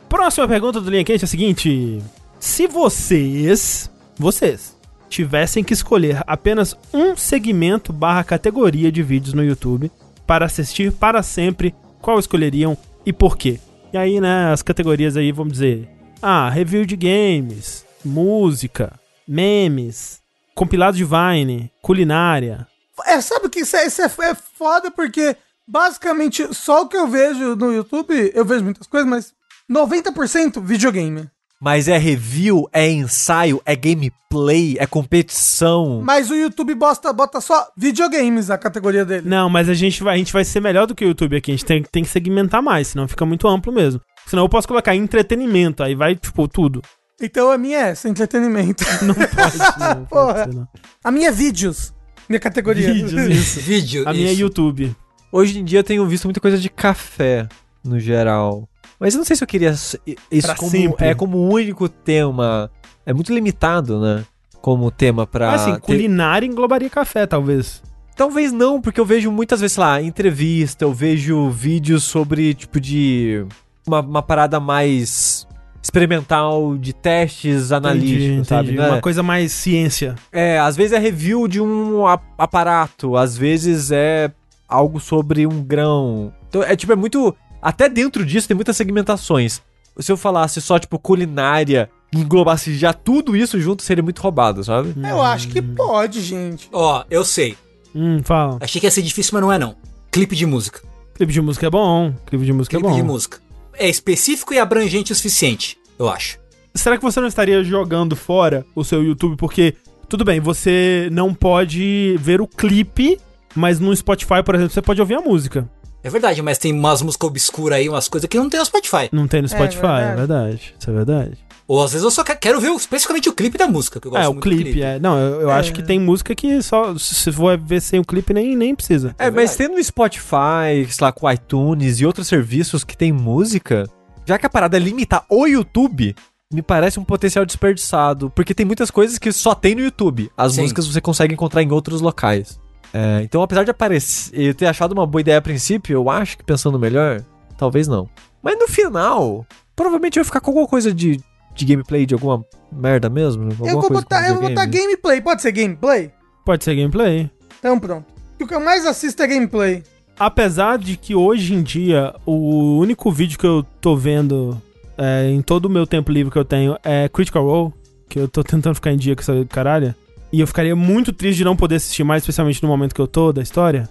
Próxima pergunta do Linha Quente é a seguinte: Se vocês, vocês, tivessem que escolher apenas um segmento barra categoria de vídeos no YouTube para assistir para sempre, qual escolheriam e por quê? E aí, né, as categorias aí, vamos dizer, ah, review de games, música, memes, compilado de Vine, culinária. É, sabe o que isso é, isso é, é foda porque basicamente só o que eu vejo no YouTube, eu vejo muitas coisas, mas 90% videogame. Mas é review, é ensaio, é gameplay, é competição. Mas o YouTube bosta, bota só videogames a categoria dele. Não, mas a gente vai, a gente vai ser melhor do que o YouTube aqui. A gente tem, tem que segmentar mais, senão fica muito amplo mesmo. Senão eu posso colocar entretenimento, aí vai, tipo, tudo. Então a minha é essa, entretenimento. Não pode, não Porra. pode ser, não. A minha é vídeos. Minha categoria. Vídeos, isso. Vídeo. A minha é isso. YouTube. Hoje em dia eu tenho visto muita coisa de café, no geral. Mas eu não sei se eu queria isso Pra como, sempre. é como único tema. É muito limitado, né? Como tema pra. assim, ter- culinária englobaria café, talvez. Talvez não, porque eu vejo muitas vezes, sei lá, entrevista, eu vejo vídeos sobre, tipo, de. Uma, uma parada mais experimental de testes analíticos, Entendi, sabe? entendi. né? Uma coisa mais ciência. É, às vezes é review de um aparato, às vezes é algo sobre um grão. Então, é tipo, é muito. Até dentro disso tem muitas segmentações. Se eu falasse só, tipo, culinária englobasse já tudo isso junto, seria muito roubado, sabe? Eu acho que pode, gente. Ó, eu sei. Hum, fala. Achei que ia ser difícil, mas não é não. Clipe de música. Clipe de música é bom. Clipe de música Clipe é bom. de música. É específico e abrangente o suficiente, eu acho. Será que você não estaria jogando fora o seu YouTube? Porque, tudo bem, você não pode ver o clipe, mas no Spotify, por exemplo, você pode ouvir a música. É verdade, mas tem umas músicas obscuras aí, umas coisas que não tem no Spotify. Não tem no Spotify, é verdade. verdade. Isso é verdade. Ou às vezes eu só que- quero ver especificamente o clipe da música, que eu gosto É, o muito do clipe, é. Não, eu, eu acho que tem música que só. Se for ver sem o clipe, nem, nem precisa. É, mas tendo o Spotify, sei lá, com o iTunes e outros serviços que tem música, já que a parada é limitar o YouTube, me parece um potencial desperdiçado. Porque tem muitas coisas que só tem no YouTube. As Sim. músicas você consegue encontrar em outros locais. É, então, apesar de aparecer, eu ter achado uma boa ideia a princípio, eu acho que pensando melhor, talvez não. Mas no final, provavelmente eu ia ficar com alguma coisa de, de gameplay, de alguma merda mesmo. Alguma Eu vou, botar, eu vou botar gameplay. Pode ser gameplay? Pode ser gameplay. Então pronto. O que eu mais assisto é gameplay. apesar de que hoje em dia o único vídeo que eu tô vendo é, em todo o meu tempo livre que eu tenho é Critical Role, que eu tô tentando ficar em dia com essa caralho. E eu ficaria muito triste de não poder assistir mais, especialmente no momento que eu tô da história.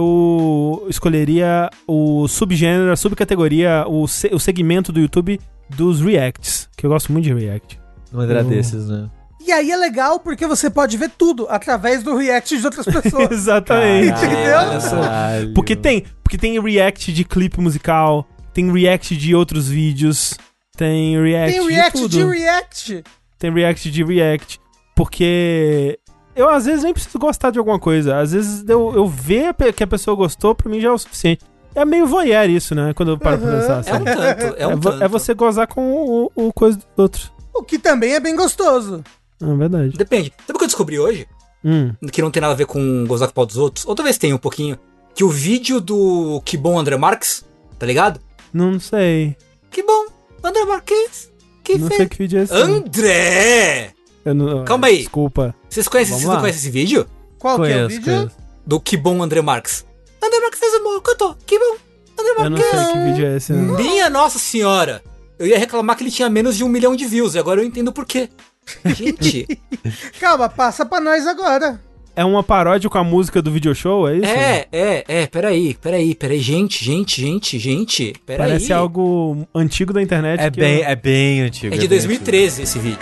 Eu escolheria o subgênero, a subcategoria, o, se- o segmento do YouTube dos reacts, que eu gosto muito de react. Um André Oh. desses, né? E aí é legal porque você pode ver tudo através do react de outras pessoas. Exatamente. Entendeu? Porque tem, porque tem react de clipe musical, tem react de outros vídeos, tem react, Tem react de tudo. de react. Tem react de react. Porque eu às vezes nem preciso gostar de alguma coisa. Às vezes eu, eu ver que a pessoa gostou, pra mim já é o suficiente. É meio voyeur isso, né? Quando eu paro pra Uhum. pensar. É Assim. um tanto, é um É tanto. é você gozar com o, o coisa dos outros. O que também é bem gostoso. É verdade. Depende. Sabe o que eu descobri hoje? Hum. Que não tem nada a ver com gozar com o pau dos outros. Ou talvez tenha um pouquinho. Que o vídeo do Que Bom André Marques, tá ligado? Não sei. Que bom, André Marques. Que não fez. sei que vídeo é esse. André! Eu não- Calma aí. Desculpa. Vocês conhecem, Vamos vocês não conhecem esse vídeo? Qual que é o Conheço, vídeo? conheço. Do Que Bom André Marques. André Marques fez amor, cantou. Que bom, André Eu não sei que vídeo é esse. não. Minha Nossa Senhora! Eu ia reclamar que ele tinha menos de um milhão de views, e agora eu entendo por quê. Gente, Calma, passa pra nós agora. É uma paródia com a música do video show, é isso? é, é, é, peraí, peraí, peraí, gente, gente, gente, gente, peraí. Parece algo antigo da internet. É que bem, eu- é bem antigo. É é de bem 2013 esse vídeo.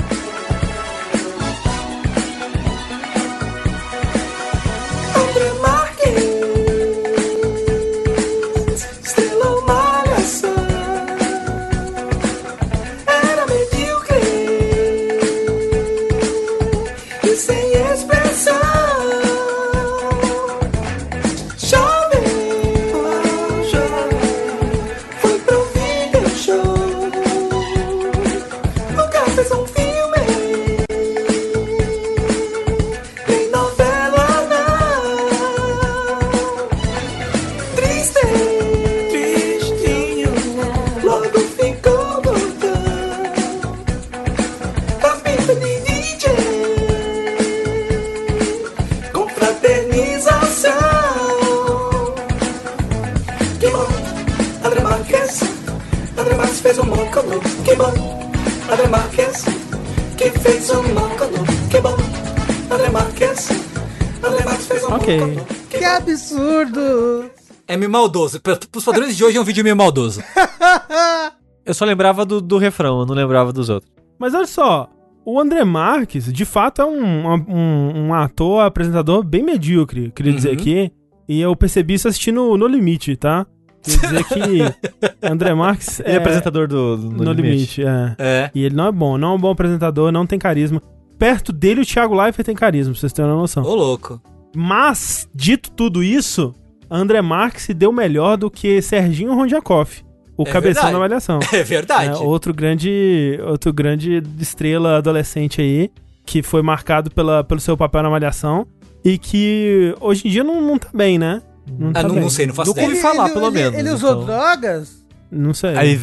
Meio maldoso. Para os padrões de hoje é um vídeo meio maldoso. Eu só lembrava do, do refrão, eu não lembrava dos outros. Mas olha só, o André Marques, de fato, é um, um, um ator, apresentador bem medíocre, queria dizer Uhum. aqui. E eu percebi isso assistindo No Limite, tá? Quer dizer que André Marques Ele é, apresentador do, do No, Limite. é. É. E ele não é bom, não é um bom apresentador, não tem carisma. Perto dele, o Thiago Leifert tem carisma, pra vocês terem uma noção. Ô, louco. Mas, dito tudo isso, André Marques se deu melhor do que Serginho Rondiakoff, o É cabeção verdade. da avaliação. É verdade. É, outro grande, outro grande estrela adolescente aí, que foi marcado pela, pelo seu papel na Malhação e que hoje em dia não, não tá bem, né? Não Ah, tá não, bem. não sei, não faço Nunca ideia. ouvi falar, pelo ele, menos, Ele usou então. drogas? Não sei. Aí,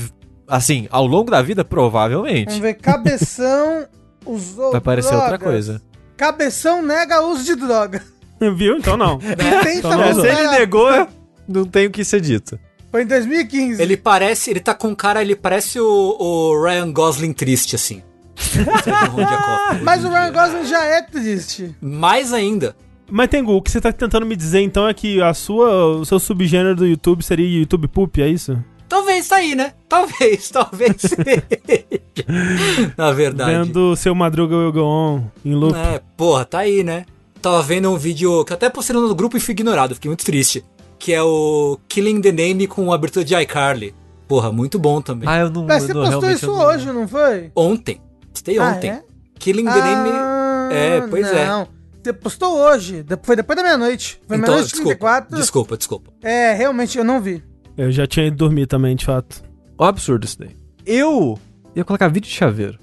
assim, ao longo da vida, provavelmente. Vamos ver. Cabeção usou Vai parecer outra drogas. coisa. Cabeção nega uso de droga. Viu? Então não. Tenta Então não usou. Se ele negou, não tem o que ser dito. Foi em 2015. Ele parece, ele tá com um cara, ele parece o, o Ryan Gosling triste, assim. Mas o Ryan Gosling já é triste. Mais ainda. Mas Tengu, o que você tá tentando me dizer então é que a sua, o seu subgênero do YouTube seria YouTube Poop, é isso? Talvez tá aí, né? Talvez, talvez seja. Na verdade. Vendo seu Madruga Will Go On em loop. É, porra, tá aí, né? Tava vendo um vídeo que eu até postei no grupo e fui ignorado, fiquei muito triste. Que é o Killing the Name com a abertura de iCarly. Porra, muito bom também. Ah, eu não. Mas você não, postou isso não- hoje, não foi? Ontem. Postei Ah, ontem. é? Killing the Name. Ah, É, pois é. Não, você postou hoje. Foi depois da meia-noite. Foi Então, meia-noite desculpa, 34. desculpa, desculpa. É, realmente, eu não vi. Eu já tinha ido dormir também, de fato. Um absurdo isso daí. Eu ia colocar vídeo de chaveiro.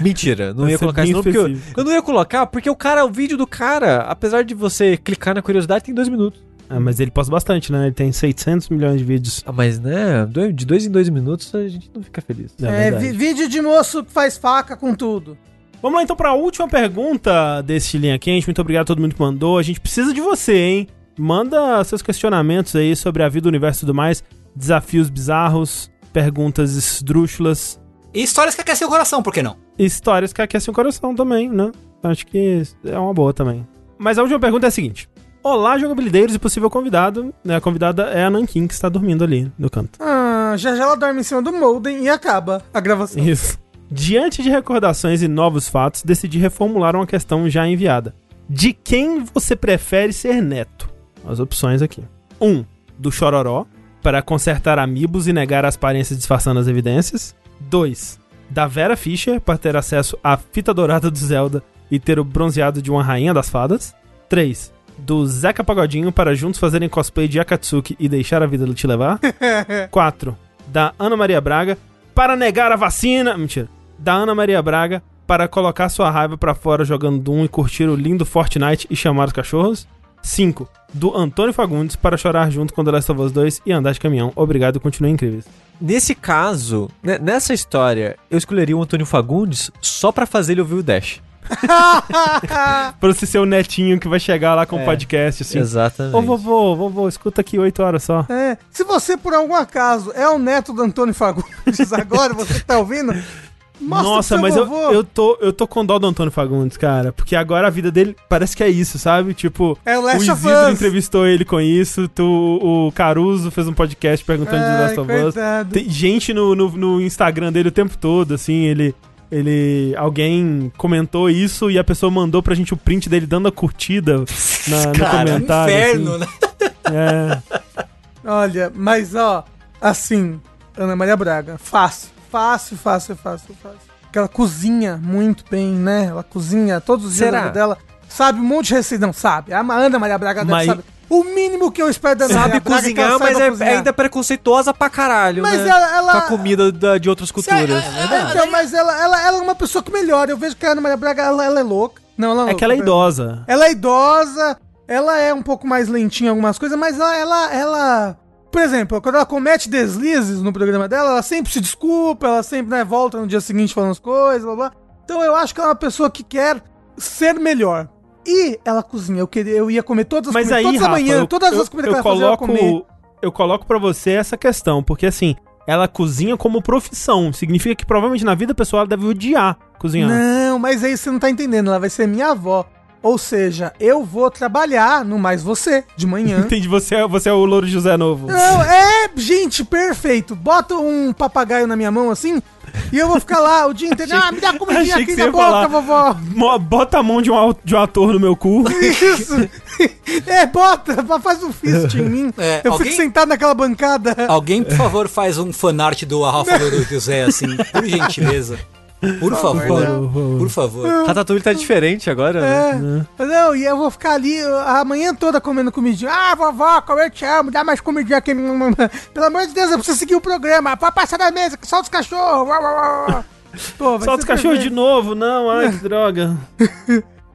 Mentira, não ia colocar isso não, porque eu, eu não ia colocar, porque o cara, o vídeo do cara, apesar de você clicar na curiosidade, tem dois minutos. Ah, mas ele posta bastante, né? Ele tem 600 milhões de vídeos. Ah, mas né, de dois em dois minutos a gente não fica feliz. É, É, vídeo de moço que faz faca com tudo. Vamos lá então pra última pergunta desse Linha Quente. Muito obrigado a todo mundo que mandou. A gente precisa de você, hein? Manda seus questionamentos aí sobre a vida, o universo e tudo mais, desafios bizarros, perguntas esdrúxulas, E histórias que aquecem o coração, por que não? histórias que aquecem o coração também, né? Acho que é uma boa também. Mas a última pergunta é a seguinte. Olá, jogabilideiros e possível convidado. Né? A convidada é a Nankin, que está dormindo ali no canto. Ah, já já ela dorme em cima do modem e acaba a gravação. Isso. Diante de recordações e novos fatos, decidi reformular uma questão já enviada. De quem você prefere ser neto? As opções aqui. 1. Um, do Chororó, para consertar amigos e negar as aparências disfarçando as evidências. 2. Da Vera Fischer, para ter acesso à fita dourada do Zelda e ter o bronzeado de uma rainha das fadas. 3. Do Zeca Pagodinho, para juntos fazerem cosplay de Akatsuki e deixar a vida te levar. 4. Da Ana Maria Braga, para negar a vacina. Mentira. Da Ana Maria Braga, para colocar sua raiva pra fora jogando Doom e curtir o lindo Fortnite e chamar os cachorros. 5. Do Antônio Fagundes, para chorar junto com The Last of Us 2 e andar de caminhão. Obrigado e continuem incríveis. Nesse caso, né, nessa história, eu escolheria o Antônio Fagundes só pra fazer ele ouvir o Dash. Pra você ser o netinho que vai chegar lá com o É, podcast, assim. Exatamente. Ô vovô, vovô, escuta aqui 8 horas só. É, se você, por algum acaso, é o neto do Antônio Fagundes agora, você que tá ouvindo, mostra Nossa, mas eu, eu, tô, eu tô com dó do Antônio Fagundes, cara. Porque agora a vida dele parece que é isso, sabe? Tipo, É o o Last of Isidro Us. entrevistou ele com isso, tu, o Caruso fez um podcast perguntando de Ai, Last of Us. Tem gente no, no, no Instagram dele o tempo todo, assim, ele. Ele. Alguém comentou isso e a pessoa mandou pra gente o print dele dando a curtida na, no Cara, um comentário. inferno, assim. né? É. Olha, mas ó, assim, Ana Maria Braga, fácil, fácil, fácil, fácil, fácil. Porque ela cozinha muito bem, né? Ela cozinha todos os dias Será? da vida dela. Sabe um monte de receita, não sabe. A Ana Maria Braga deve Mas- saber. O mínimo que eu espero da Ana Sabe Maria Braga é cozinhar, mas é, cozinhar. ainda preconceituosa pra caralho, Mas né? ela- ela- Com a comida da- de outras culturas. É, então, mas ela, ela, ela é uma pessoa que melhora. Eu vejo que a Ana Maria Braga, ela, ela é louca. Não, ela não É que ela é idosa. Ela é idosa, ela é um pouco mais lentinha em algumas coisas, mas ela, ela, ela- Por exemplo, quando ela comete deslizes no programa dela, ela sempre se desculpa, ela sempre né, volta no dia seguinte falando as coisas, blá blá. Então eu acho que ela é uma pessoa que quer ser melhor. E ela cozinha, eu, queria, eu ia comer todas as Mas comidas, aí, todas da Rafa, manhã, eu, todas eu, as comidas eu que ela fazia, eu coloco, comer. eu coloco para você essa questão, porque assim, ela cozinha como profissão, significa que provavelmente na vida pessoal ela deve odiar cozinhar. Não, mas aí você não tá entendendo, ela vai ser minha avó. Ou seja, eu vou trabalhar no Mais Você, de manhã. Entendi, você é, você é o Louro José Novo. Não, é, gente, perfeito. Bota um papagaio na minha mão assim e eu vou ficar lá o dia inteiro. Ah, me dá comidinha achei aqui na boca, falar. vovó. Mo- Bota a mão de um, de um ator no meu cu. Isso. É, bota, faz um fist em mim. É, eu alguém- fico sentado naquela bancada. Alguém, por favor, faz um fanart do Rafa do José, assim, por gentileza. Por favor, por favor. Ratatouille tá diferente agora, né? É. Não, e eu vou ficar ali a manhã toda comendo comidinha. Ah, vovó, como eu te amo, dá mais comidinha aqui. Pelo amor de Deus, eu preciso seguir o programa. Pode passar na mesa, que solta os cachorros. Uau, uau, uau. Pô, vai Solta os cachorros de novo, não, ai, que droga.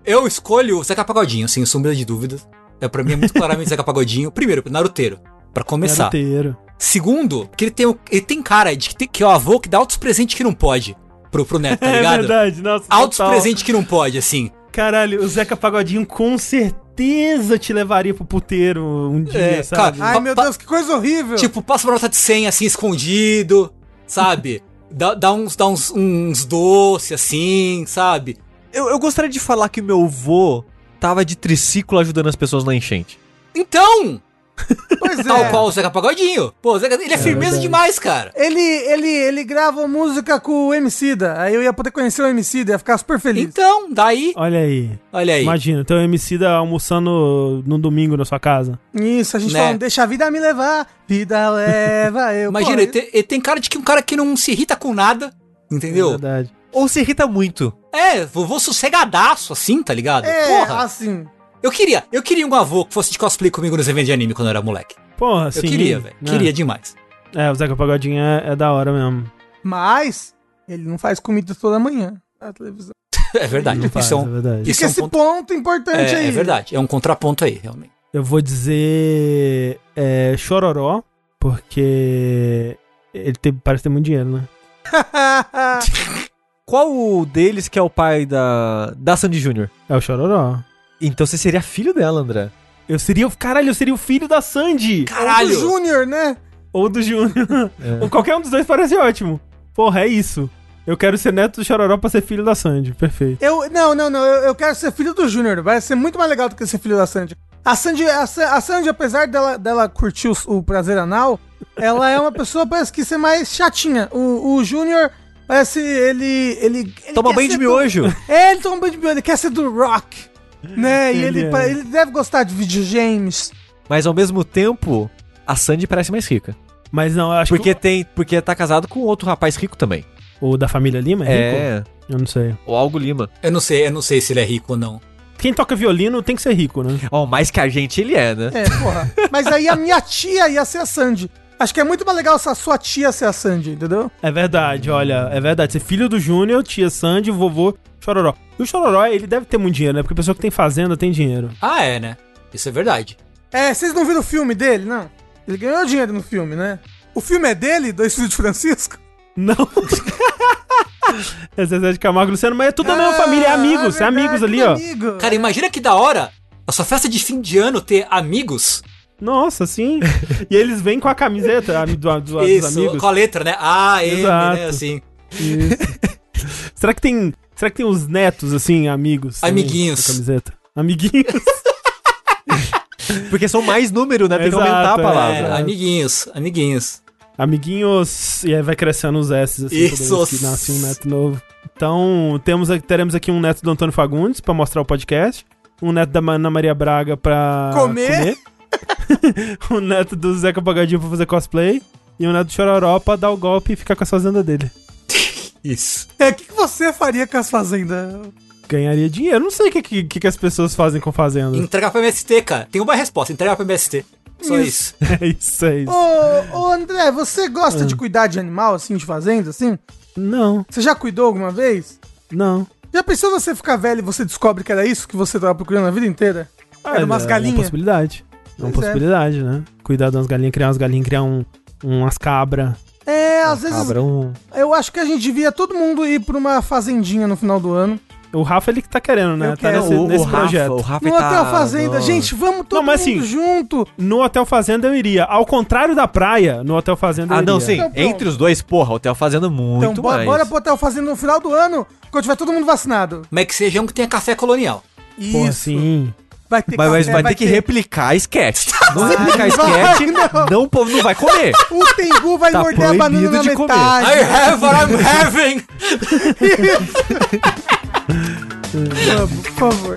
Eu escolho o Zeca Pagodinho, sem sombra de dúvidas. É, pra mim é muito claramente Zeca Pagodinho. Primeiro, Naruteiro, pra começar. Naruteiro. Segundo, que ele tem, o- ele tem cara de que, tem- que é o avô que dá altos presentes que não pode pro, pro neto, tá É ligado? verdade, nossa. altos total. presentes que não pode, assim. Caralho, o Zeca Pagodinho com certeza te levaria pro puteiro um dia, É, sabe? cara, Ai, meu Deus, que coisa horrível. Tipo, passa uma nota de 100 assim, escondido, sabe? dá, dá uns, dá uns, uns doces assim, sabe? Eu, eu gostaria de falar que meu vô tava de triciclo ajudando as pessoas na enchente. Então, pois é. tal qual o Zeca Pagodinho. Pô, Zeca, ele é, firmeza verdade. demais, cara. Ele, ele, ele grava música com o Emicida. Aí eu ia poder conhecer o Emicida, ia ficar super feliz. Então, daí, Olha aí. olha aí. Imagina, então o MC da almoçando no domingo na sua casa. Isso, a gente Né? falando, deixa a vida me levar, vida leva eu. Imagina, Pô, ele tem, ele tem cara de que um cara que não se irrita com nada, É entendeu? verdade. Ou se irrita muito. É, vovô sossegadaço assim, tá ligado? É, Porra, assim. Eu queria, eu queria um avô que fosse de cosplay comigo nos eventos de anime quando eu era moleque. Porra, Eu sim. queria, velho. né? Queria demais. É, o Zeca Pagodinho é, é da hora mesmo. Mas ele não faz comida toda manhã na televisão. É verdade. Não faz, isso é é um, verdade. Isso é um esse ponto- ponto, importante é, aí. é verdade. É um contraponto aí, realmente. Eu vou dizer é, Chororó, porque ele tem- parece ter muito dinheiro, né? Qual o deles que é o pai da, da Sandy Júnior? É o Chororó. Então você seria filho dela, André. Eu seria, o- caralho, eu seria o filho da Sandy. Ou do Caralho! Júnior, né? Ou do Júnior. Ou qualquer um dos dois parece ótimo. Porra, é isso. Eu quero ser neto do Chororó pra ser filho da Sandy. Perfeito. Eu, não, não, não. Eu, eu quero ser filho do Júnior. Vai ser muito mais legal do que ser filho da Sandy. A Sandy, a, a Sandy apesar dela, dela curtir o, o prazer anal, ela é uma pessoa, parece que ser mais chatinha. O, o Júnior, parece ele, ele... ele Toma banho de do- miojo. É, ele toma banho de miojo. Ele quer ser do rock. Né? E Ele ele, é. ele deve gostar de videogames. Mas ao mesmo tempo, a Sandy parece mais rica. Mas não, eu acho Porque que. tem, porque tá casado com outro rapaz rico também. O, da família Lima é rico? É, Eu não sei. o Algo Lima. Eu não sei, eu não sei se ele é rico ou não. Quem toca violino tem que ser rico, né? Ó, mais que a gente ele é, né? É, porra. Mas aí a minha tia ia ser a Sandy. Acho que é muito mais legal se a sua tia ser a Sandy, entendeu? É verdade, olha, é verdade. Ser filho do Júnior, tia Sandy, vovô Chororó. E o Chororó, ele deve ter muito dinheiro, né? Porque a pessoa que tem fazenda tem dinheiro. Ah, é, né? Isso é verdade. É, vocês não viram o filme dele, não? Ele ganhou dinheiro no filme, né? O filme é dele, Dois Filhos de Francisco? Não. é Zezé de Camargo e Luciano, mas é tudo a mesma família, é amigos, é, verdade, amigos ali, ó. amigo. Cara, imagina que da hora a sua festa de fim de ano ter amigos. Nossa, sim. e eles vêm com a camiseta do, do, dos Isso, amigos. com a letra, né? A, M, Exato. né? Assim. Isso. será que tem. Será que tem os netos, assim, amigos? também, Amiguinhos. Camiseta. Amiguinhos. Porque são mais número, né? Tem que Exato, aumentar a é. palavra. É, amiguinhos, amiguinhos. Amiguinhos. E aí vai crescendo os S, assim, Isso. que nasce um neto novo. Então, temos, teremos aqui um neto do Antônio Fagundes pra mostrar o podcast. Um neto da Ana Maria Braga pra Comer. comer. um neto do Zeca Pagadinho pra fazer cosplay. E um neto do Chororó pra dar o golpe e ficar com a fazenda dele. Isso. É, o que, que você faria com as fazendas? Ganharia dinheiro. Não sei o que, que, que as pessoas fazem com fazenda. Entregar pro MST, cara. Tem uma resposta, entregar pro MST. Só Isso. isso. É isso, é isso. Ô, ô, André, você gosta Ah. de cuidar de animal, assim, de fazenda, assim? Não, Você já cuidou alguma vez? não. Já pensou você ficar velho e você descobre que era isso que você tava procurando a vida inteira? Era umas é uma galinhas. possibilidade. É uma Pois é. possibilidade, né? Cuidar de umas galinhas, criar umas galinhas, criar um, umas cabras. É, às vezes Cabra, um... eu acho que a gente devia todo mundo ir pra uma fazendinha no final do ano. O Rafa, ele que tá querendo, né? Eu tá quero. nesse, o, nesse o Rafa, projeto. o Rafa No tá Hotel Fazenda. no- Gente, vamos todo Não, mas mundo assim, junto. No Hotel Fazenda eu iria. Ao contrário da praia, no Hotel Fazenda eu Ah, iria. não, sim. Então. Entre os dois, porra, Hotel Fazenda muito Então, mais. bora pro Hotel Fazenda no final do ano, quando tiver todo mundo vacinado. Mas que seja um que tenha café colonial. Porra, Isso. sim. Vai ter Mas, mas café, vai, ter que replicar a sketch. Não replicar a Vai, sketch, não. não, o povo não vai comer. O Tengu vai Tá morder a banana na de comer. metade. I have what I'm having! Vamos, por favor.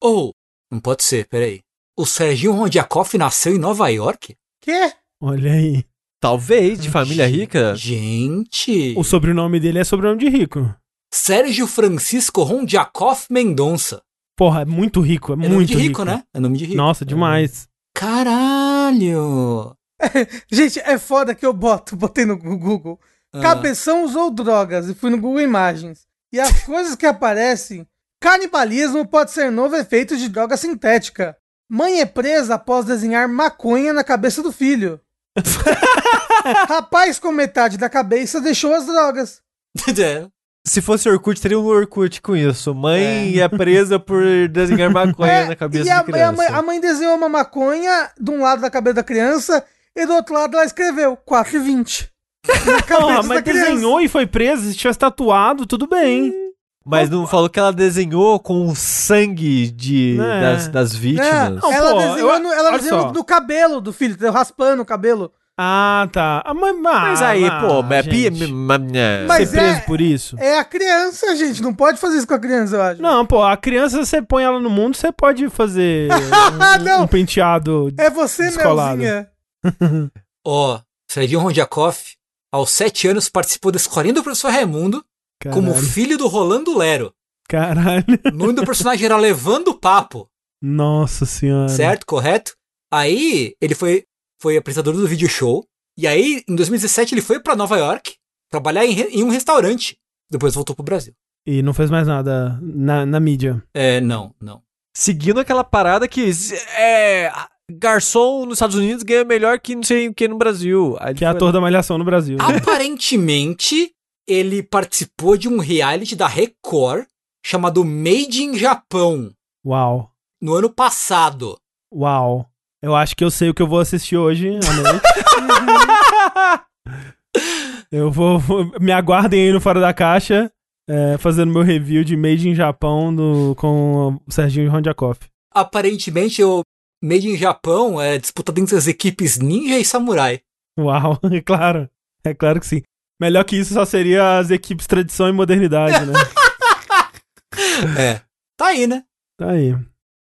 Ou, não pode ser, peraí. O Serginho Rondiakoff nasceu em Nova York? Quê? Olha aí. Talvez, de família rica. Gente! O sobrenome dele é sobrenome de rico. Sérgio Francisco Rondiakoff Mendonça. Porra, é muito rico, é, É muito nome de rico, né? É nome de rico. Nossa, demais. Caralho! Gente, é foda que eu boto, botei no Google. Ah. Cabeção usou drogas e fui no Google Imagens. E as coisas que aparecem: canibalismo pode ser novo efeito de droga sintética. Mãe é presa após desenhar maconha na cabeça do filho. Rapaz com metade da cabeça deixou as drogas. É. Se fosse Orkut, teria um Orkut com isso. Mãe é, presa por desenhar maconha É, na cabeça e a, de e a criança. mãe, a mãe desenhou uma maconha de um lado da cabeça da criança e do outro lado ela escreveu 4,20. Na cabeça Porra, da mas criança. desenhou e foi preso. Se tivesse tatuado, tudo bem. Mas não falou que ela desenhou com o sangue de, É. das, das É, vítimas. Não, ela pô, desenhou, eu- no, ela olha desenhou só. no, no cabelo do filho, entendeu? raspando o cabelo. Ah, tá. Ah, mas, Mas aí, pô, é pi- gente. ma- ma- Mas Ser preso é- por isso? É a criança, gente. Não pode fazer isso com a criança, eu acho. Não, pô, a criança, você põe ela no mundo, você pode fazer Ah, um, não. um penteado. É você, Descolado. Melzinha. Ó, Serginho Rondiakoff, aos sete anos, participou da escolinha do professor Raimundo como Caralho. filho do Rolando Lero. Caralho. O nome do personagem era Levando o Papo, Nossa senhora. certo? Correto? Aí, ele foi, foi apresentador do vídeo show. E aí, em 2017, ele foi pra Nova York trabalhar em, em um restaurante. Depois voltou pro Brasil. E não fez mais nada na, na mídia. É, não, não. Seguindo aquela parada que é, garçom nos Estados Unidos ganha melhor que não sei o que no Brasil. Que é ator da Malhação no Brasil. Aparentemente, ele participou de um reality da Record chamado Made in Japão Uau. no ano passado. Uau. Eu acho que eu sei o que eu vou assistir hoje à noite. eu vou, vou- Me aguardem aí no Fora da Caixa, é, fazendo meu review de Made in Japão do, com o Serginho Rondiakoff. Aparentemente, o Made in Japão é disputado entre as equipes Ninja e Samurai. Uau, é claro. É claro que sim. Melhor que isso só seria as equipes tradição e modernidade, né? É. Tá aí, né? Tá aí.